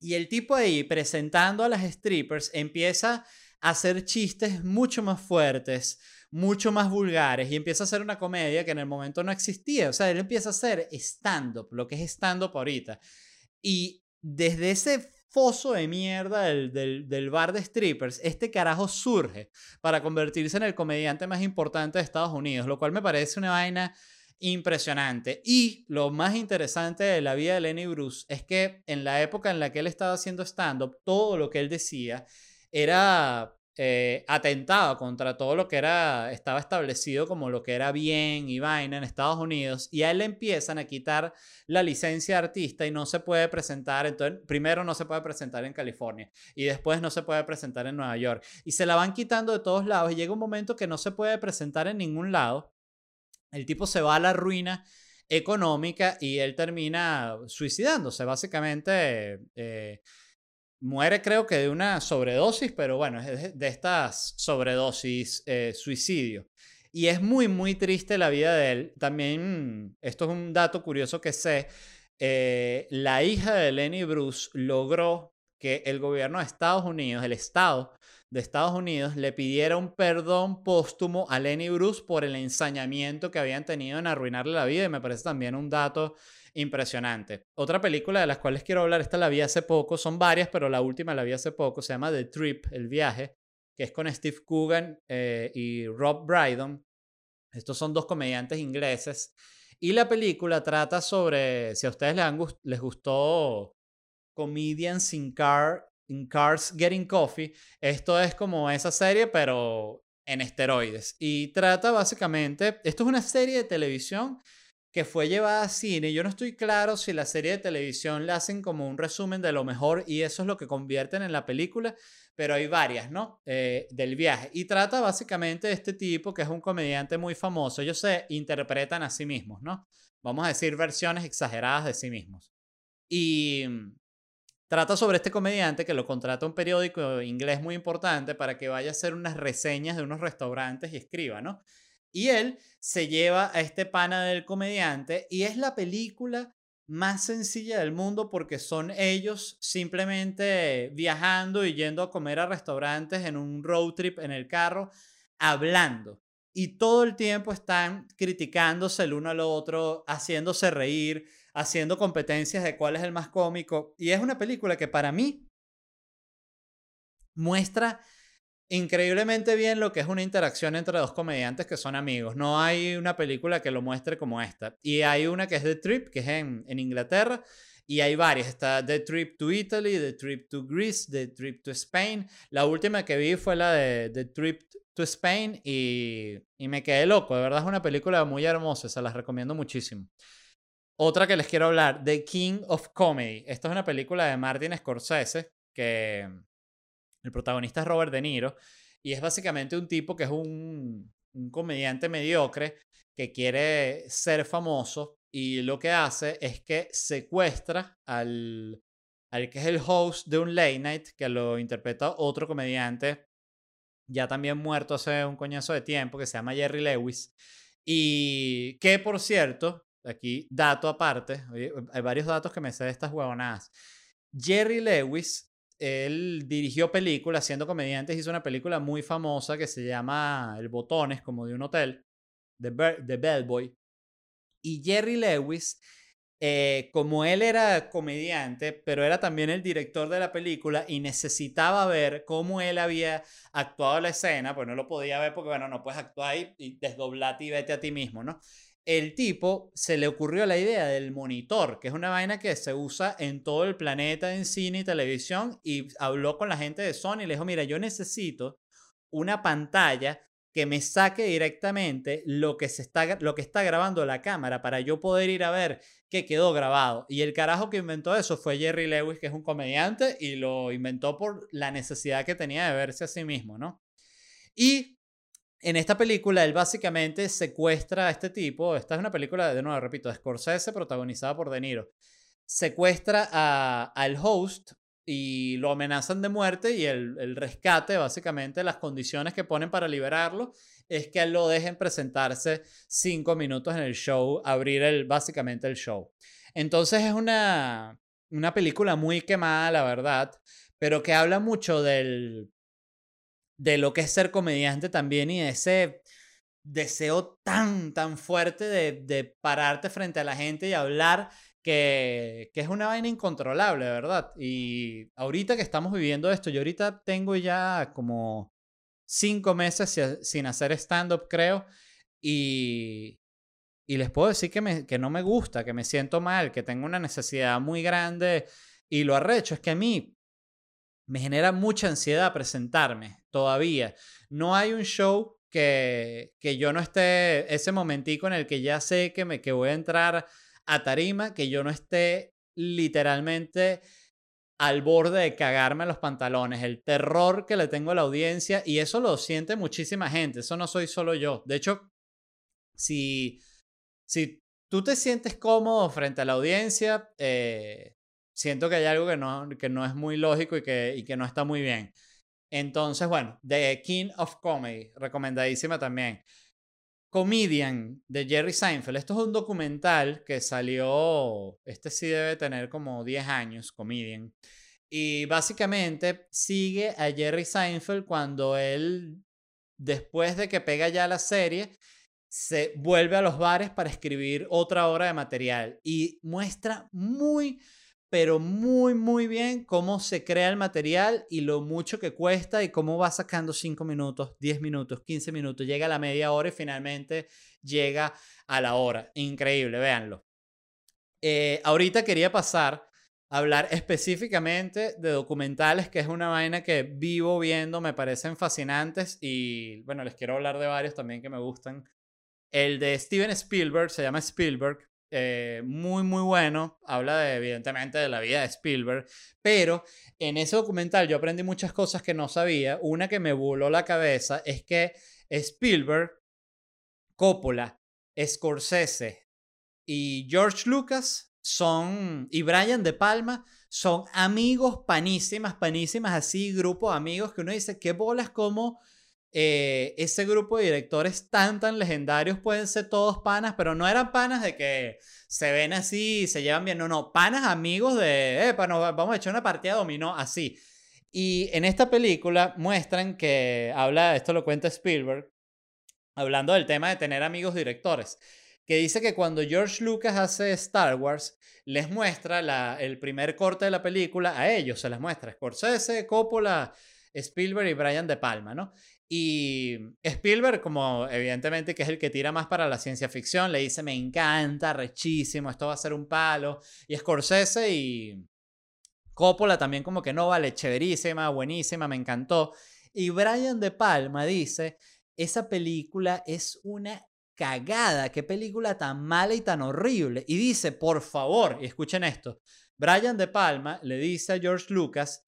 Y el tipo ahí presentando a las strippers empieza a hacer chistes mucho más fuertes, mucho más vulgares y empieza a hacer una comedia que en el momento no existía. O sea, él empieza a hacer stand-up, lo que es stand-up ahorita. Y desde ese foso de mierda del, del, del, bar de strippers, este carajo surge para convertirse en el comediante más importante de Estados Unidos, lo cual me parece una vaina impresionante. Y lo más interesante de la vida de Lenny Bruce es que en la época en la que él estaba haciendo stand-up, todo lo que él decía era eh, atentaba contra todo lo que era, estaba establecido como lo que era bien y vaina en Estados Unidos, y a él le empiezan a quitar la licencia de artista y no se puede presentar, entonces primero no se puede presentar en California y después no se puede presentar en Nueva York, y se la van quitando de todos lados y llega un momento que no se puede presentar en ningún lado, el tipo se va a la ruina económica y él termina suicidándose, básicamente. Eh, muere creo que de una sobredosis, pero bueno, es de, estas sobredosis, eh, suicidio. Y es muy, muy triste la vida de él. También, esto es un dato curioso que sé, eh, la hija de Lenny Bruce logró que el gobierno de Estados Unidos, el Estado de Estados Unidos, le pidiera un perdón póstumo a Lenny Bruce por el ensañamiento que habían tenido en arruinarle la vida. Y me parece también un dato impresionante. Otra película de las cuales quiero hablar, esta la vi hace poco, son varias, pero la última la vi hace poco, se llama The Trip, El Viaje, que es con Steve Coogan eh, y Rob Brydon. Estos son dos comediantes ingleses. Y la película trata sobre, si a ustedes les, les gustó Comedians in, Car, in Cars Getting Coffee, esto es como esa serie, pero en esteroides. Y trata básicamente, esto es una serie de televisión que fue llevada a cine. Yo no estoy claro si la serie de televisión la hacen como un resumen de lo mejor y eso es lo que convierten en la película, pero hay varias, ¿no? Eh, del viaje. Y trata básicamente de este tipo que es un comediante muy famoso. Ellos se interpretan a sí mismos, ¿no? Vamos a decir versiones exageradas de sí mismos. Y mm, trata sobre este comediante que lo contrata un periódico inglés muy importante para que vaya a hacer unas reseñas de unos restaurantes y escriba, ¿no? Y él se lleva a este pana del comediante y es la película más sencilla del mundo porque son ellos simplemente viajando y yendo a comer a restaurantes en un road trip en el carro, hablando. Y todo el tiempo están criticándose el uno al otro, haciéndose reír, haciendo competencias de cuál es el más cómico. Y es una película que para mí muestra increíblemente bien lo que es una interacción entre dos comediantes que son amigos. No hay una película que lo muestre como esta. Y hay una que es The Trip, que es en, Inglaterra. Y hay varias. Está The Trip to Italy, The Trip to Greece, The Trip to Spain. La última que vi fue la de The Trip to Spain y, y me quedé loco. De verdad es una película muy hermosa. Se las recomiendo muchísimo. Otra que les quiero hablar, The King of Comedy. Esta es una película de Martin Scorsese que el protagonista es Robert De Niro y es básicamente un tipo que es un, comediante mediocre que quiere ser famoso y lo que hace es que secuestra al, al que es el host de un late night que lo interpreta otro comediante ya también muerto hace un coñazo de tiempo que se llama Jerry Lewis y que por cierto aquí dato aparte hay varios datos que me sé de estas huevonadas. Jerry Lewis él dirigió películas, siendo comediante, hizo una película muy famosa que se llama El Botones, como de un hotel, The, Bellboy. Y Jerry Lewis, eh, como él era comediante, pero era también el director de la película y necesitaba ver cómo él había actuado la escena, pues no lo podía ver porque, bueno, no puedes actuar y, y desdoblate y vete a ti mismo, ¿no? El tipo se le ocurrió la idea del monitor, que es una vaina que se usa en todo el planeta en cine y televisión, y habló con la gente de Sony y le dijo, mira, yo necesito una pantalla que me saque directamente lo que, se está, lo que está grabando la cámara para yo poder ir a ver qué quedó grabado. Y el carajo que inventó eso fue Jerry Lewis, que es un comediante, y lo inventó por la necesidad que tenía de verse a sí mismo, ¿no? Y en esta película, él básicamente secuestra a este tipo. Esta es una película, de nuevo, repito, de Scorsese, protagonizada por De Niro. Secuestra a, al host y lo amenazan de muerte y el, rescate, básicamente, las condiciones que ponen para liberarlo, es que lo dejen presentarse cinco minutos en el show, abrir el, básicamente el show. Entonces es una, una película muy quemada, la verdad, pero que habla mucho del, de lo que es ser comediante también y ese deseo tan, tan fuerte de, pararte frente a la gente y hablar que, que, es una vaina incontrolable, ¿verdad? Y ahorita que estamos viviendo esto, yo ahorita tengo ya como cinco meses sin hacer stand-up, creo, y, y les puedo decir que, me, que no me gusta, que me siento mal, que tengo una necesidad muy grande y lo arrecho es que a mí me genera mucha ansiedad presentarme todavía. No hay un show que, que yo no esté, ese momentico en el que ya sé que, me, que voy a entrar a tarima, que yo no esté literalmente al borde de cagarme los pantalones, el terror que le tengo a la audiencia y eso lo siente muchísima gente, eso no soy solo yo. De hecho, si, si tú te sientes cómodo frente a la audiencia, eh, siento que hay algo que no, que no es muy lógico y que, y que no está muy bien. Entonces, bueno, The King of Comedy, recomendadísima también. Comedian de Jerry Seinfeld. Esto es un documental que salió, este sí debe tener como 10 años, Comedian. Y básicamente sigue a Jerry Seinfeld cuando él, después de que pega ya la serie, se vuelve a los bares para escribir otra hora de material. Y muestra muy pero muy, muy bien cómo se crea el material y lo mucho que cuesta y cómo va sacando 5 minutos, 10 minutos, 15 minutos, llega a la media hora y finalmente llega a la hora. Increíble, véanlo. Eh, ahorita quería pasar a hablar específicamente de documentales, que es una vaina que vivo viendo, me parecen fascinantes y bueno, les quiero hablar de varios también que me gustan. El de Steven Spielberg, se llama Spielberg, eh, muy, muy bueno. Habla de, evidentemente de la vida de Spielberg. Pero en ese documental yo aprendí muchas cosas que no sabía. Una que me voló la cabeza es que Spielberg, Coppola, Scorsese y George Lucas son, y Brian De Palma, son amigos panísimas, panísimas, así, grupo de amigos que uno dice, qué bolas como eh, ese grupo de directores tan, tan legendarios pueden ser todos panas, pero no eran panas de que se ven así y se llevan bien, no, no, panas amigos de, eh, vamos a echar una partida dominó, así. Y en esta película muestran que habla, esto lo cuenta Spielberg, hablando del tema de tener amigos directores, que dice que cuando George Lucas hace Star Wars, les muestra el primer corte de la película a ellos, se les muestra Scorsese, Coppola, Spielberg y Brian De Palma, ¿no? Y Spielberg, como evidentemente que es el que tira más para la ciencia ficción, le dice, me encanta, rechísimo, esto va a ser un palo. Y Scorsese y Coppola también como que no, vale, chéverísima, buenísima, me encantó. Y Brian De Palma dice, esa película es una cagada, qué película tan mala y tan horrible. Y dice, por favor, y escuchen esto, Brian De Palma le dice a George Lucas,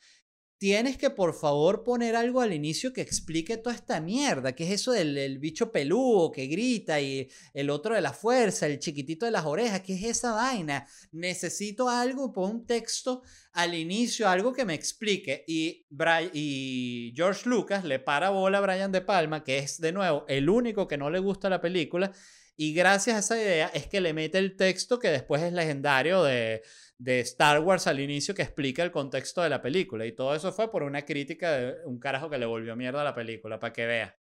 tienes que por favor poner algo al inicio que explique toda esta mierda, que es eso del bicho peludo que grita y el otro de la fuerza, el chiquitito de las orejas, ¿qué es esa vaina? Necesito algo, pon un texto al inicio, algo que me explique. Y, y George Lucas le para bola a Brian De Palma, que es de nuevo el único que no le gusta la película, y gracias a esa idea es que le mete el texto que después es legendario de de Star Wars al inicio que explica el contexto de la película. Y todo eso fue por una crítica de un carajo que le volvió mierda a la película, para que vea.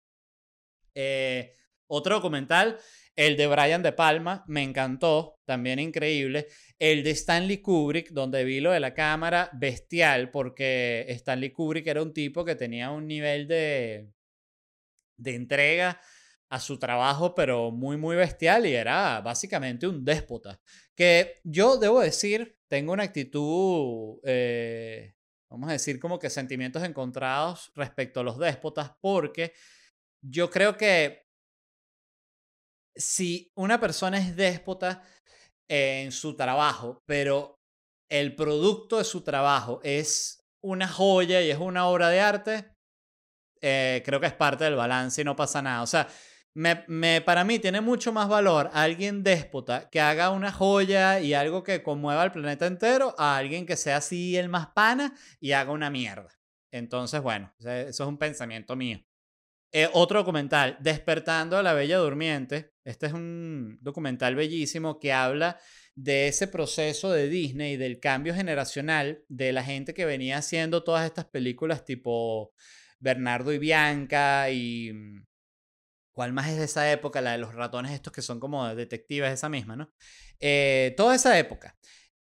Eh, otro documental, el de Brian De Palma, me encantó, también increíble. El de Stanley Kubrick, donde vi lo de la cámara, bestial, porque Stanley Kubrick era un tipo que tenía un nivel de, de entrega a su trabajo, pero muy, muy bestial y era básicamente un déspota. Que yo debo decir, tengo una actitud, eh, vamos a decir, como que sentimientos encontrados respecto a los déspotas, porque yo creo que si una persona es déspota en su trabajo, pero el producto de su trabajo es una joya y es una obra de arte, eh, creo que es parte del balance y no pasa nada. O sea, me, para mí tiene mucho más valor alguien déspota que haga una joya y algo que conmueva al planeta entero a alguien que sea así el más pana y haga una mierda. Entonces, bueno, eso es un pensamiento mío. Eh, otro documental, Despertando a la Bella Durmiente. Este es un documental bellísimo que habla de ese proceso de Disney, del cambio generacional de la gente que venía haciendo todas estas películas tipo Bernardo y Bianca y mm, ¿Cuál más es de esa época? La de los ratones estos que son como detectives, esa misma, ¿no? Eh, toda esa época.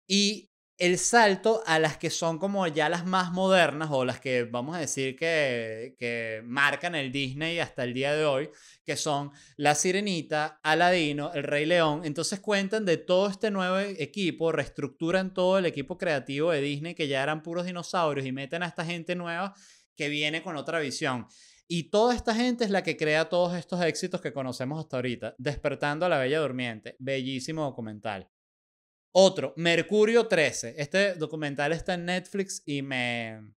Y el salto a las que son como ya las más modernas o las que vamos a decir que, que marcan el Disney hasta el día de hoy, que son La Sirenita, Aladino, El Rey León. Entonces cuentan de todo este nuevo equipo, reestructuran todo el equipo creativo de Disney que ya eran puros dinosaurios y meten a esta gente nueva que viene con otra visión. Y toda esta gente es la que crea todos estos éxitos que conocemos hasta ahorita. Despertando a la Bella Durmiente. Bellísimo documental. Otro, Mercurio 13. Este documental está en Netflix y me,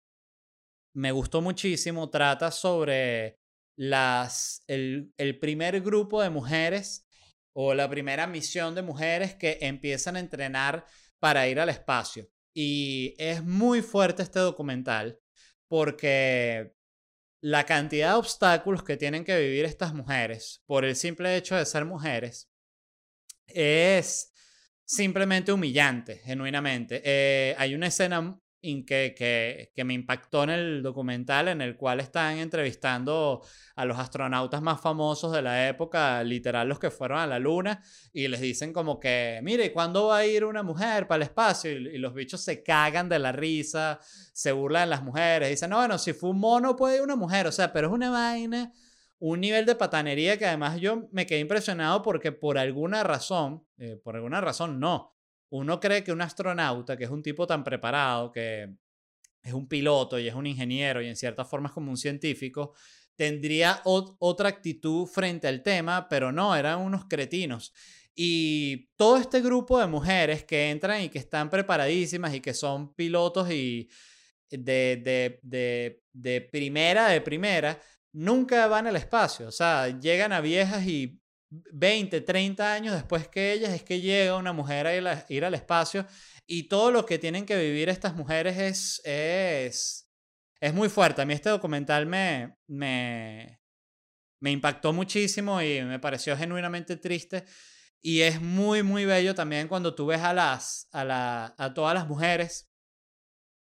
me gustó muchísimo. Trata sobre las, el, el primer grupo de mujeres o la primera misión de mujeres que empiezan a entrenar para ir al espacio. Y es muy fuerte este documental porque la cantidad de obstáculos que tienen que vivir estas mujeres por el simple hecho de ser mujeres es simplemente humillante, genuinamente. Eh, hay una escena que, me impactó en el documental en el cual están entrevistando a los astronautas más famosos de la época, literal los que fueron a la luna, y les dicen como que, mire, ¿cuándo va a ir una mujer para el espacio? Y, y los bichos se cagan de la risa, se burlan de las mujeres, dicen, no, bueno, si fue un mono puede ir una mujer, o sea, pero es una vaina un nivel de patanería que además yo me quedé impresionado porque por alguna razón, eh, por alguna razón no, uno cree que un astronauta, que es un tipo tan preparado, que es un piloto y es un ingeniero y en cierta forma es como un científico, tendría otra actitud frente al tema, pero no, eran unos cretinos. Y todo este grupo de mujeres que entran y que están preparadísimas y que son pilotos y de primera, de primera, nunca van al espacio. O sea, llegan a viejas y 20, 30 años después que ellas es que llega una mujer a ir, al espacio y todo lo que tienen que vivir estas mujeres es, es, es muy fuerte. A mí este documental me, me, me impactó muchísimo y me pareció genuinamente triste. Y es muy, muy bello también cuando tú ves a, las, a, la, a todas las mujeres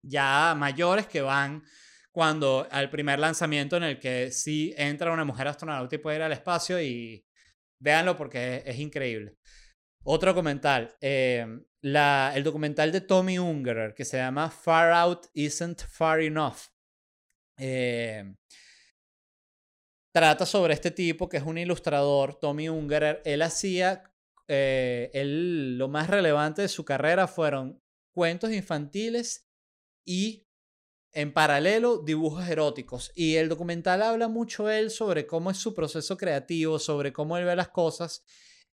ya mayores que van cuando al primer lanzamiento en el que sí entra una mujer astronauta y puede ir al espacio y véanlo porque es, increíble. Otro documental, eh, la, el documental de Tommy Ungerer que se llama Far Out Isn't Far Enough. Eh, trata sobre este tipo que es un ilustrador, Tommy Ungerer. Él hacía, eh, él, lo más relevante de su carrera fueron cuentos infantiles y en paralelo dibujos eróticos. Y el documental habla mucho él sobre cómo es su proceso creativo, sobre cómo él ve las cosas.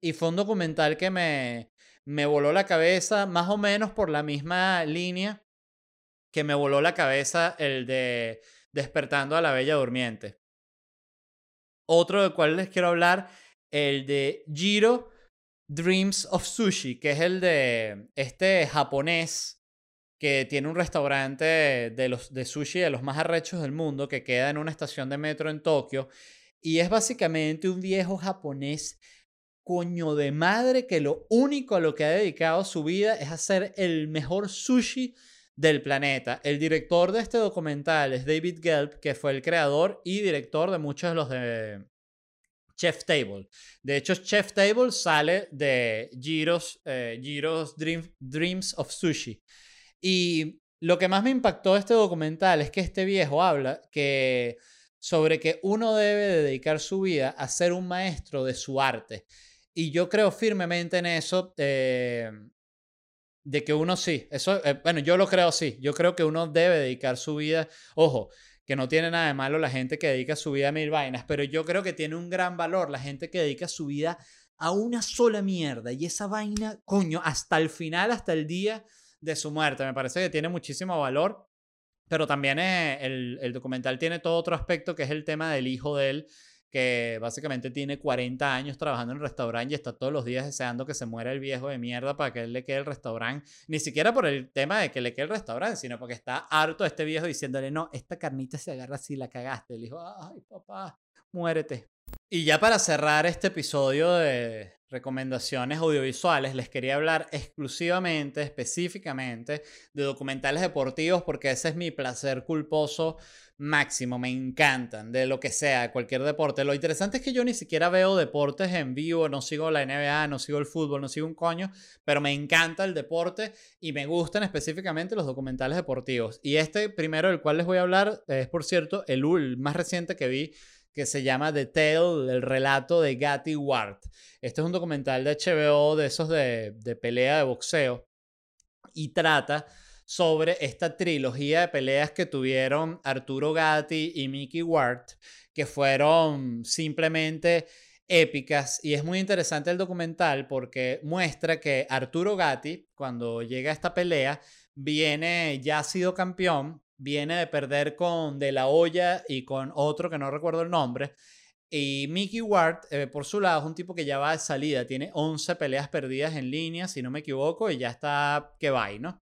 Y fue un documental que me, me voló la cabeza, más o menos por la misma línea que me voló la cabeza el de Despertando a la Bella Durmiente. Otro del cual les quiero hablar, el de Jiro Dreams of Sushi, que es el de este japonés que tiene un restaurante de, los, de sushi de los más arrechos del mundo que queda en una estación de metro en Tokio. Y es básicamente un viejo japonés coño de madre que lo único a lo que ha dedicado su vida es hacer el mejor sushi del planeta. El director de este documental es David Gelb, que fue el creador y director de muchos de los de Chef Table. De hecho, Chef Table sale de Giro's, eh, Dreams of Sushi. Y lo que más me impactó de este documental es que este viejo habla que sobre que uno debe dedicar su vida a ser un maestro de su arte. Y yo creo firmemente en eso, eh, de que uno sí, eso, eh, bueno, yo lo creo así, yo creo que uno debe dedicar su vida, ojo, que no tiene nada de malo la gente que dedica su vida a mil vainas, pero yo creo que tiene un gran valor la gente que dedica su vida a una sola mierda y esa vaina, coño, hasta el final, hasta el día de su muerte. Me parece que tiene muchísimo valor, pero también eh, el, el, documental tiene todo otro aspecto que es el tema del hijo de él, que básicamente tiene 40 años trabajando en el restaurante y está todos los días deseando que se muera el viejo de mierda para que él le quede el restaurante. Ni siquiera por el tema de que le quede el restaurante, sino porque está harto de este viejo diciéndole, no, esta carnita se agarra si la cagaste. El hijo, ay papá, muérete. Y ya para cerrar este episodio de recomendaciones audiovisuales, les quería hablar exclusivamente, específicamente, de documentales deportivos, porque ese es mi placer culposo máximo, me encantan, de lo que sea, cualquier deporte. Lo interesante es que yo ni siquiera veo deportes en vivo, no sigo la NBA, no sigo el fútbol, no sigo un coño, pero me encanta el deporte y me gustan específicamente los documentales deportivos. Y este primero del cual les voy a hablar es, por cierto, el, el más reciente que vi que se llama The Tale, el relato de Gatti Ward. Este es un documental de HBO de esos de, de pelea de boxeo y trata sobre esta trilogía de peleas que tuvieron Arturo Gatti y Mickey Ward, que fueron simplemente épicas y es muy interesante el documental porque muestra que Arturo Gatti, cuando llega a esta pelea, viene, ya ha sido campeón, viene de perder con De La Hoya y con otro que no recuerdo el nombre. Y Mickey Ward, eh, por su lado, es un tipo que ya va de salida, tiene 11 peleas perdidas en línea, si no me equivoco, y ya está que va, ¿no?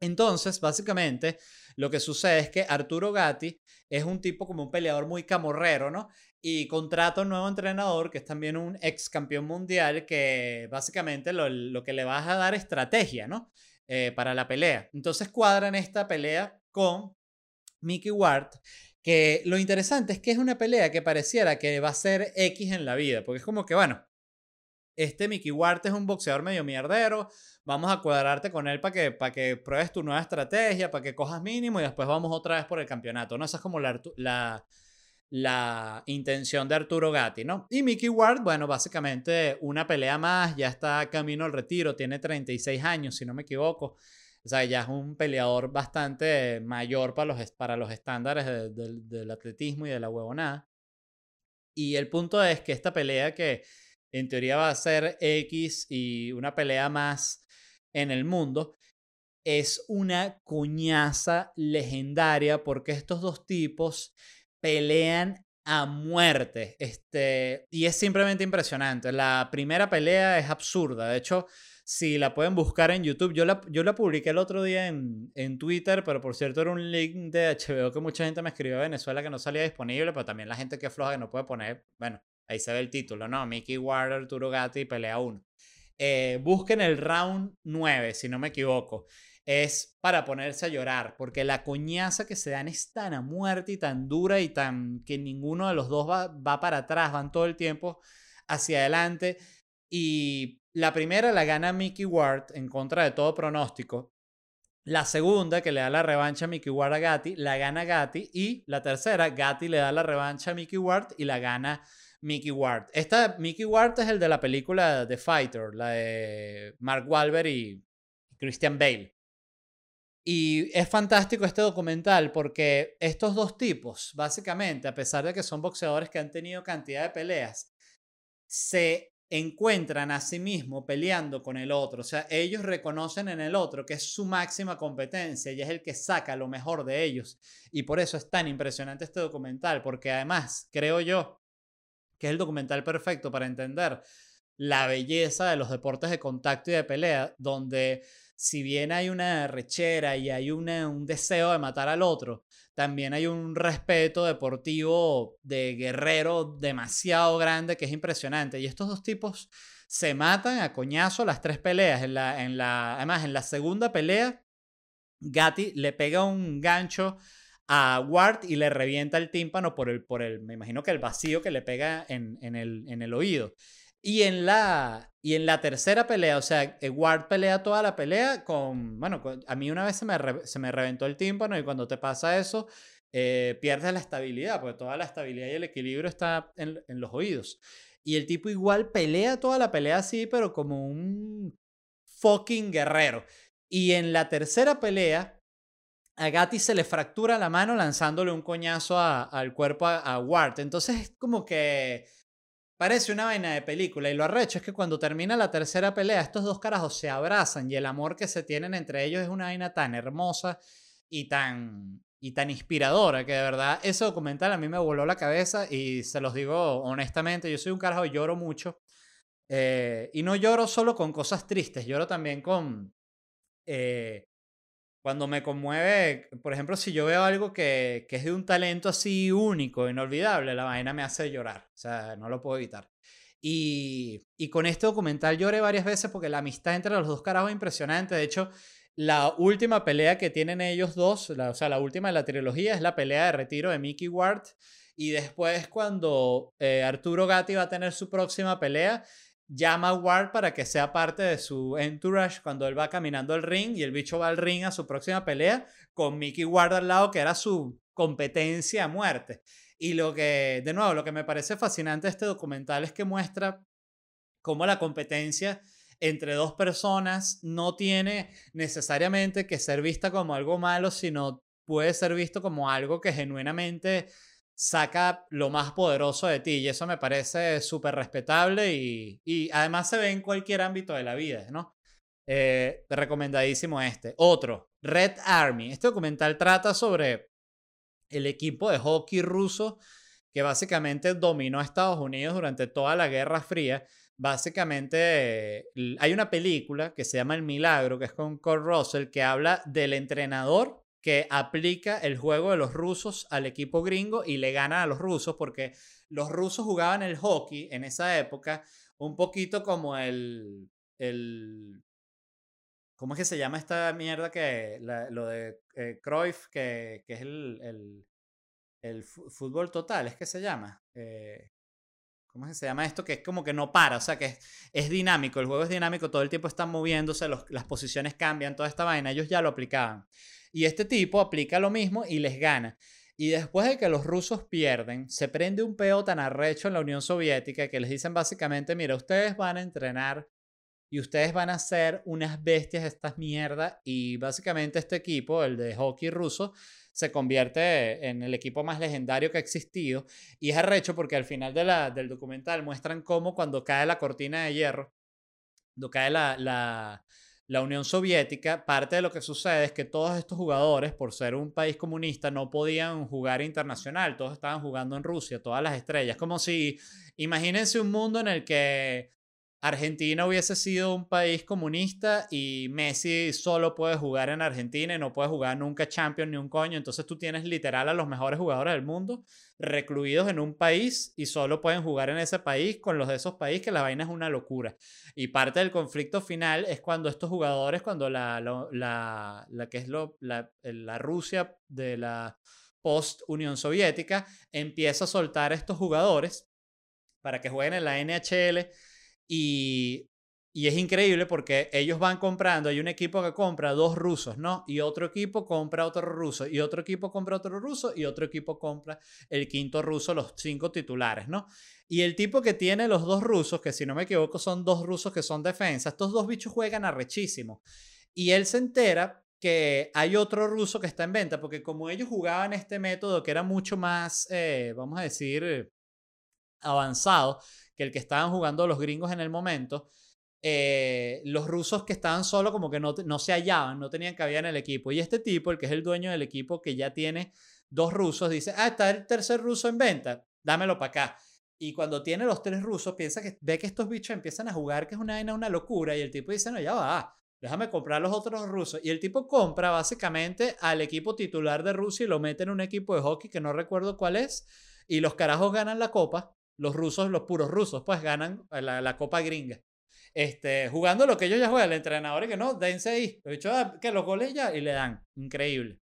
Entonces, básicamente, lo que sucede es que Arturo Gatti es un tipo como un peleador muy camorrero, ¿no? Y contrata a un nuevo entrenador que es también un ex campeón mundial que básicamente lo, que le va a dar estrategia, ¿no? Eh, para la pelea. Entonces cuadran esta pelea con Mickey Ward, que lo interesante es que es una pelea que pareciera que va a ser X en la vida, porque es como que, bueno, este Mickey Ward es un boxeador medio mierdero, vamos a cuadrarte con él para que, para que pruebes tu nueva estrategia, para que cojas mínimo y después vamos otra vez por el campeonato, ¿no? Esa es como la, la, la intención de Arturo Gatti, ¿no? Y Mickey Ward, bueno, básicamente una pelea más, ya está camino al retiro, tiene 36 años, si no me equivoco. O sea, ya es un peleador bastante mayor para los, para los estándares del atletismo y de la huevonada. Y el punto es que esta pelea que en teoría va a ser X y una pelea más en el mundo, es una cuñaza legendaria porque estos dos tipos pelean a muerte. Este, y es simplemente impresionante. La primera pelea es absurda. De hecho, si la pueden buscar en YouTube, yo la, yo la publiqué el otro día en, en Twitter, pero por cierto era un link de HBO que mucha gente me escribió de Venezuela que no salía disponible, pero también la gente que floja que no puede poner, bueno, Ahí se ve el título, ¿no? Mickey Ward, Arturo Gatti, pelea 1. Eh, busquen el round 9, si no me equivoco. Es para ponerse a llorar, porque la coñaza que se dan es tan a muerte y tan dura y tan que ninguno de los dos va, va para atrás, van todo el tiempo hacia adelante. Y la primera la gana Mickey Ward en contra de todo pronóstico. La segunda, que le da la revancha a Mickey Ward a Gatti, la gana Gatti. Y la tercera, Gatti le da la revancha a Mickey Ward y la gana Mickey Ward. Esta, Mickey Ward es el de la película The Fighter, la de Mark Wahlberg y Christian Bale. Y es fantástico este documental porque estos dos tipos, básicamente, a pesar de que son boxeadores que han tenido cantidad de peleas, se encuentran a sí mismos peleando con el otro. O sea, ellos reconocen en el otro que es su máxima competencia y es el que saca lo mejor de ellos. Y por eso es tan impresionante este documental, porque además, creo yo, que es el documental perfecto para entender la belleza de los deportes de contacto y de pelea, donde si bien hay una rechera y hay un deseo de matar al otro, también hay un respeto deportivo de guerrero demasiado grande que es impresionante. Y estos dos tipos se matan a coñazo las tres peleas. En la, en la, además, en la segunda pelea, Gatti le pega un gancho a Ward y le revienta el tímpano por el, por el me imagino que el vacío que le pega en, en, el, en el oído. Y en, la, y en la tercera pelea, o sea, eh, Ward pelea toda la pelea con, bueno, a mí una vez se me, se me reventó el tímpano y cuando te pasa eso, eh, pierdes la estabilidad, porque toda la estabilidad y el equilibrio está en, en los oídos. Y el tipo igual pelea toda la pelea así, pero como un fucking guerrero. Y en la tercera pelea, a Gatti se le fractura la mano lanzándole un coñazo al cuerpo a, Ward. Entonces es como que parece una vaina de película. Y lo arrecho es que cuando termina la tercera pelea, estos dos carajos se abrazan y el amor que se tienen entre ellos es una vaina tan hermosa y tan, y tan inspiradora que de verdad ese documental a mí me voló la cabeza y se los digo honestamente, yo soy un carajo lloro mucho. Eh, y no lloro solo con cosas tristes, lloro también con... Eh, cuando me conmueve, por ejemplo, si yo veo algo que, que, es de un talento así único, inolvidable, la vaina me hace llorar. O sea, no lo puedo evitar. Y, y con este documental lloré varias veces porque la amistad entre los dos carajos es impresionante. De hecho, la última pelea que tienen ellos dos, o sea, la última de la trilogía es la pelea de retiro de Mickey Ward. Y después cuando eh, Arturo Gatti va a tener su próxima pelea, llama a Ward para que sea parte de su entourage cuando él va caminando al ring y el bicho va al ring a su próxima pelea con Mickey Ward al lado, que era su competencia a muerte. Y lo que, de nuevo, lo que me parece fascinante de este documental es que muestra cómo la competencia entre dos personas no tiene necesariamente que ser vista como algo malo, sino puede ser visto como algo que genuinamente saca lo más poderoso de ti y eso me parece súper respetable y, además se ve en cualquier ámbito de la vida, ¿no? Eh, recomendadísimo este. Otro, Red Army. Este documental trata sobre el equipo de hockey ruso que básicamente dominó a Estados Unidos durante toda la Guerra Fría básicamente hay una película que se llama El Milagro, que es con Kurt Russell, que habla del entrenador que aplica el juego de los rusos al equipo gringo y le gana a los rusos porque los rusos jugaban el hockey en esa época un poquito como el, el ¿cómo es que se llama esta mierda que lo de eh, Cruyff que, que es el, el, el, fútbol total es que se llama eh, ¿Cómo se llama esto? Que es como que no para, o sea, que es, dinámico, el juego es dinámico, todo el tiempo están moviéndose, las posiciones cambian, toda esta vaina, ellos ya lo aplicaban. Y este tipo aplica lo mismo y les gana. Y después de que los rusos pierden, se prende un peo tan arrecho en la Unión Soviética que les dicen básicamente, mira, ustedes van a entrenar y ustedes van a ser unas bestias estas mierdas. Y básicamente este equipo, el de hockey ruso, se convierte en el equipo más legendario que ha existido. Y es arrecho porque al final de la, del documental muestran cómo cuando cae la cortina de hierro, cuando cae la, la, la Unión Soviética, parte de lo que sucede es que todos estos jugadores, por ser un país comunista, no podían jugar internacional, todos estaban jugando en Rusia, todas las estrellas. Como si, imagínense un mundo en el que Argentina hubiese sido un país comunista y Messi solo puede jugar en Argentina y no puede jugar nunca Champions ni un coño. Entonces tú tienes literal a los mejores jugadores del mundo recluidos en un país y solo pueden jugar en ese país con los de esos países, que la vaina es una locura. Y parte del conflicto final es cuando estos jugadores, cuando la, la, la, que es lo, la, la Rusia de la post-Unión Soviética empieza a soltar a estos jugadores para que jueguen en la NHL y, es increíble porque ellos van comprando, hay un equipo que compra dos rusos, ¿no? Y otro equipo compra otro ruso, y otro equipo compra otro ruso, y otro equipo compra el quinto ruso, los cinco titulares, ¿no? Y el tipo que tiene los dos rusos, que si no me equivoco son dos rusos que son defensa, estos dos bichos juegan arrechísimo. Y él se entera que hay otro ruso que está en venta, porque como ellos jugaban este método que era mucho más, eh, vamos a decir, avanzado, que el que estaban jugando los gringos en el momento, eh, los rusos que estaban solo como que no, no se hallaban, no tenían cabida en el equipo. Y este tipo, el que es el dueño del equipo que ya tiene dos rusos, dice, ah, está el tercer ruso en venta, dámelo para acá. Y cuando tiene los tres rusos, piensa que ve que estos bichos empiezan a jugar, que es una, una locura, y el tipo dice, no, ya va, déjame comprar los otros rusos. Y el tipo compra básicamente al equipo titular de Rusia y lo mete en un equipo de hockey que no recuerdo cuál es, y los carajos ganan la copa los rusos, los puros rusos, pues ganan la, Copa Gringa. Este, jugando lo que ellos ya juegan, el entrenador y que no, dense ahí. Lo dicho, que los goles ya y le dan. Increíble.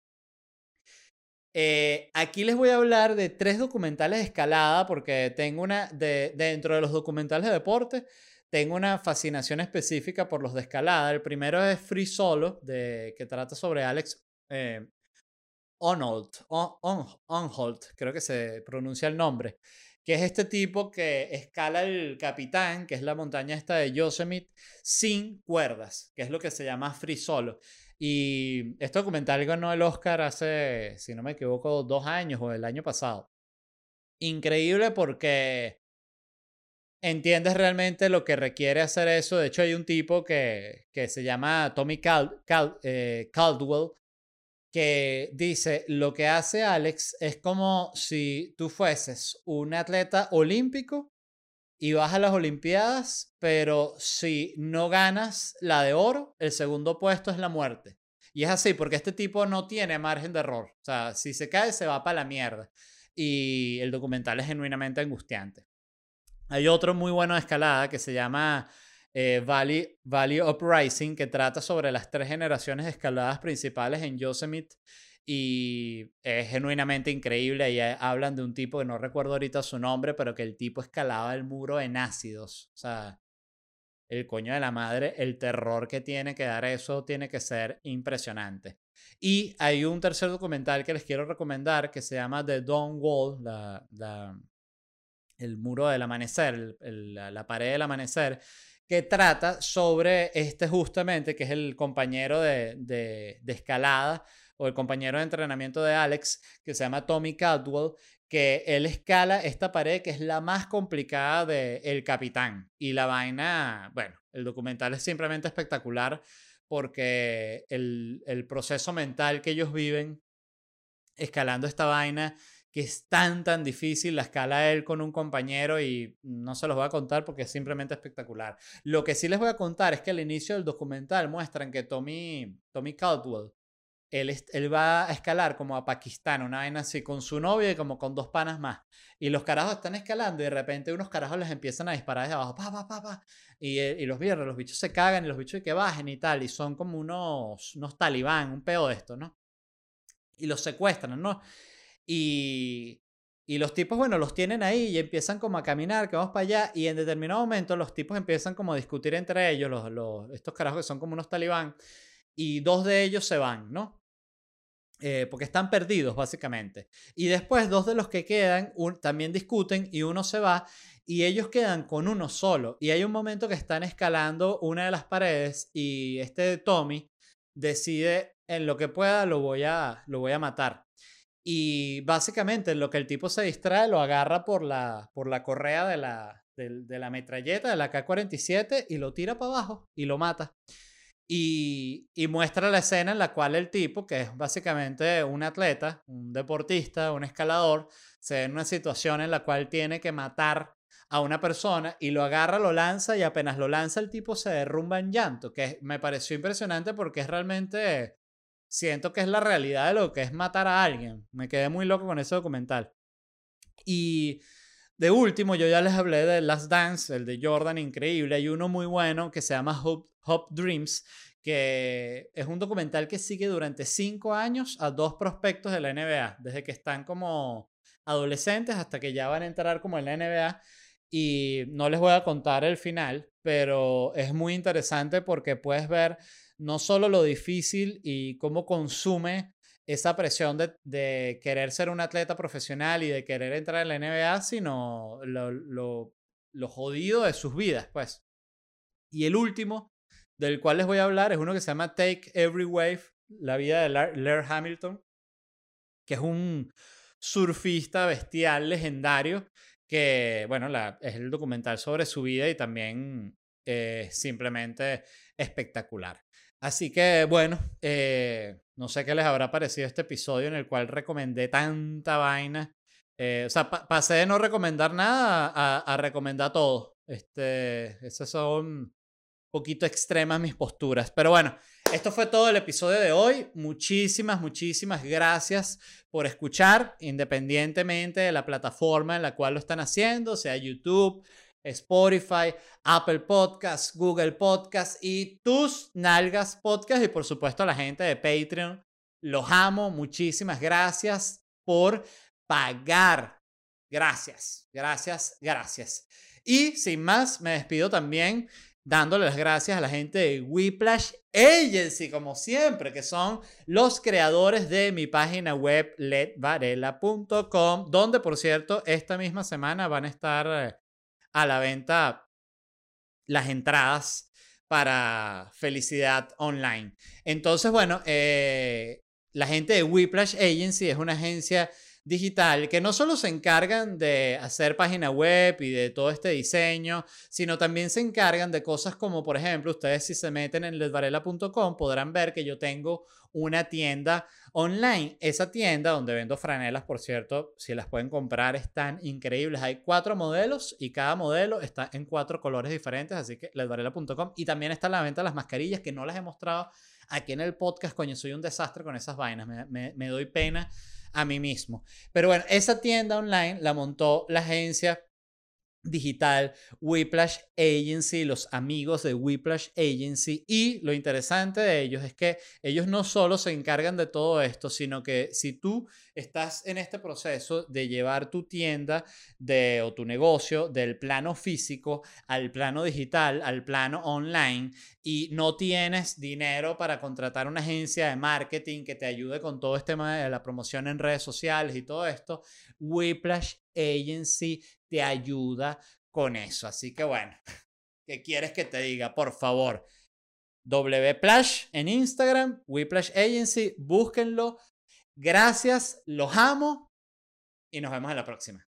Eh, aquí les voy a hablar de tres documentales de escalada porque tengo una, de, dentro de los documentales de deporte, tengo una fascinación específica por los de escalada. El primero es Free Solo, de, que trata sobre Alex eh, Onholt, creo que se pronuncia el nombre que es este tipo que escala el Capitán, que es la montaña esta de Yosemite, sin cuerdas, que es lo que se llama free solo. Y este documental ganó el Oscar hace, si no me equivoco, dos años o el año pasado. Increíble porque entiendes realmente lo que requiere hacer eso. De hecho, hay un tipo que, que se llama Tommy eh, Caldwell, que dice, lo que hace Alex es como si tú fueses un atleta olímpico y vas a las Olimpiadas, pero si no ganas la de oro, el segundo puesto es la muerte. Y es así, porque este tipo no tiene margen de error. O sea, si se cae, se va para la mierda. Y el documental es genuinamente angustiante. Hay otro muy bueno de escalada que se llama eh, Valley, Valley Uprising, que trata sobre las tres generaciones escaladas principales en Yosemite y es genuinamente increíble. Y hablan de un tipo que no recuerdo ahorita su nombre, pero que el tipo escalaba el muro en ácidos. O sea, el coño de la madre, el terror que tiene que dar eso tiene que ser impresionante. Y hay un tercer documental que les quiero recomendar que se llama The Dawn Wall, la, el muro del amanecer, la, pared del amanecer, que trata sobre este justamente, que es el compañero de, de, escalada o el compañero de entrenamiento de Alex, que se llama Tommy Caldwell, que él escala esta pared que es la más complicada de El Capitán. Y la vaina, bueno, el documental es simplemente espectacular porque el, el proceso mental que ellos viven escalando esta vaina que es tan, tan difícil, la escala él con un compañero y no se los voy a contar porque es simplemente espectacular. Lo que sí les voy a contar es que al inicio del documental muestran que Tommy, Tommy Caldwell él, va a escalar como a Pakistán, una vaina así, con su novia y como con dos panas más. Y los carajos están escalando y de repente unos carajos les empiezan a disparar desde abajo, pa, pa, pa, pa. Y, eh, y los viernes, los bichos se cagan y los bichos que bajen y tal. Y son como unos, unos talibán, un peo de esto, ¿no? Y los secuestran, ¿no? Y, y los tipos, bueno, los tienen ahí y empiezan como a caminar, que vamos para allá. Y en determinado momento los tipos empiezan como a discutir entre ellos, los, los, estos carajos que son como unos talibán. Y dos de ellos se van, ¿no? Eh, porque están perdidos básicamente. Y después dos de los que quedan también discuten y uno se va y ellos quedan con uno solo. Y hay un momento que están escalando una de las paredes y este Tommy decide en lo que pueda lo voy a, lo voy a matar. Y básicamente en lo que el tipo se distrae lo agarra por la, por la correa de la, de la metralleta, de la K-47 y lo tira para abajo y lo mata. Y, muestra la escena en la cual el tipo, que es básicamente un atleta, un deportista, un escalador, se ve en una situación en la cual tiene que matar a una persona y lo agarra, lo lanza y apenas lo lanza el tipo se derrumba en llanto, que me pareció impresionante porque es realmente, siento que es la realidad de lo que es matar a alguien. Me quedé muy loco con ese documental. Y de último, yo ya les hablé de Last Dance, el de Jordan, increíble. Hay uno muy bueno que se llama Hope Dreams, que es un documental que sigue durante cinco años a dos prospectos de la NBA, desde que están como adolescentes hasta que ya van a entrar como en la NBA. Y no les voy a contar el final, pero es muy interesante porque puedes ver no solo lo difícil y cómo consume esa presión de, querer ser un atleta profesional y de querer entrar en la NBA, sino lo, lo, jodido de sus vidas, pues. Y el último, del cual les voy a hablar, es uno que se llama Take Every Wave, la vida de Laird Hamilton, que es un surfista bestial legendario, que, bueno, es el documental sobre su vida y también eh, simplemente espectacular. Así que, bueno, eh, no sé qué les habrá parecido este episodio en el cual recomendé tanta vaina. Eh, o sea, pasé de no recomendar nada a, a, recomendar todo. Este, esas son un poquito extremas mis posturas. Pero bueno, esto fue todo el episodio de hoy. Muchísimas, muchísimas gracias por escuchar, independientemente de la plataforma en la cual lo están haciendo, sea YouTube, Spotify, Apple Podcasts, Google Podcasts y tus nalgas podcast y por supuesto a la gente de Patreon. Los amo, muchísimas gracias por pagar. Gracias, gracias, gracias. Y sin más, me despido también dándole las gracias a la gente de Whiplash Agency, como siempre, que son los creadores de mi página web ledvarela.com, donde por cierto, esta misma semana van a estar eh, a la venta las entradas para Felicidad Online. Entonces, bueno, eh, la gente de Whiplash Agency es una agencia digital que no solo se encargan de hacer página web y de todo este diseño, sino también se encargan de cosas como, por ejemplo, ustedes si se meten en ledvarela.com podrán ver que yo tengo una tienda online. Esa tienda donde vendo franelas, por cierto, si las pueden comprar, están increíbles. Hay cuatro modelos y cada modelo está en cuatro colores diferentes, así que ledvarela.com. Y también está la venta las mascarillas que no las he mostrado aquí en el podcast. Coño, soy un desastre con esas vainas, me, me doy pena a mí mismo. Pero bueno, esa tienda online la montó la agencia digital, Whiplash Agency, los amigos de Whiplash Agency. Y lo interesante de ellos es que ellos no solo se encargan de todo esto, sino que si tú estás en este proceso de llevar tu tienda o tu negocio del plano físico al plano digital, al plano online, y no tienes dinero para contratar una agencia de marketing que te ayude con todo este tema de la promoción en redes sociales y todo esto, Whiplash Agency te ayuda con eso. Así que bueno, ¿qué quieres que te diga? Por favor, Wplash en Instagram, Whiplash Agency, búsquenlo. Gracias, los amo y nos vemos en la próxima.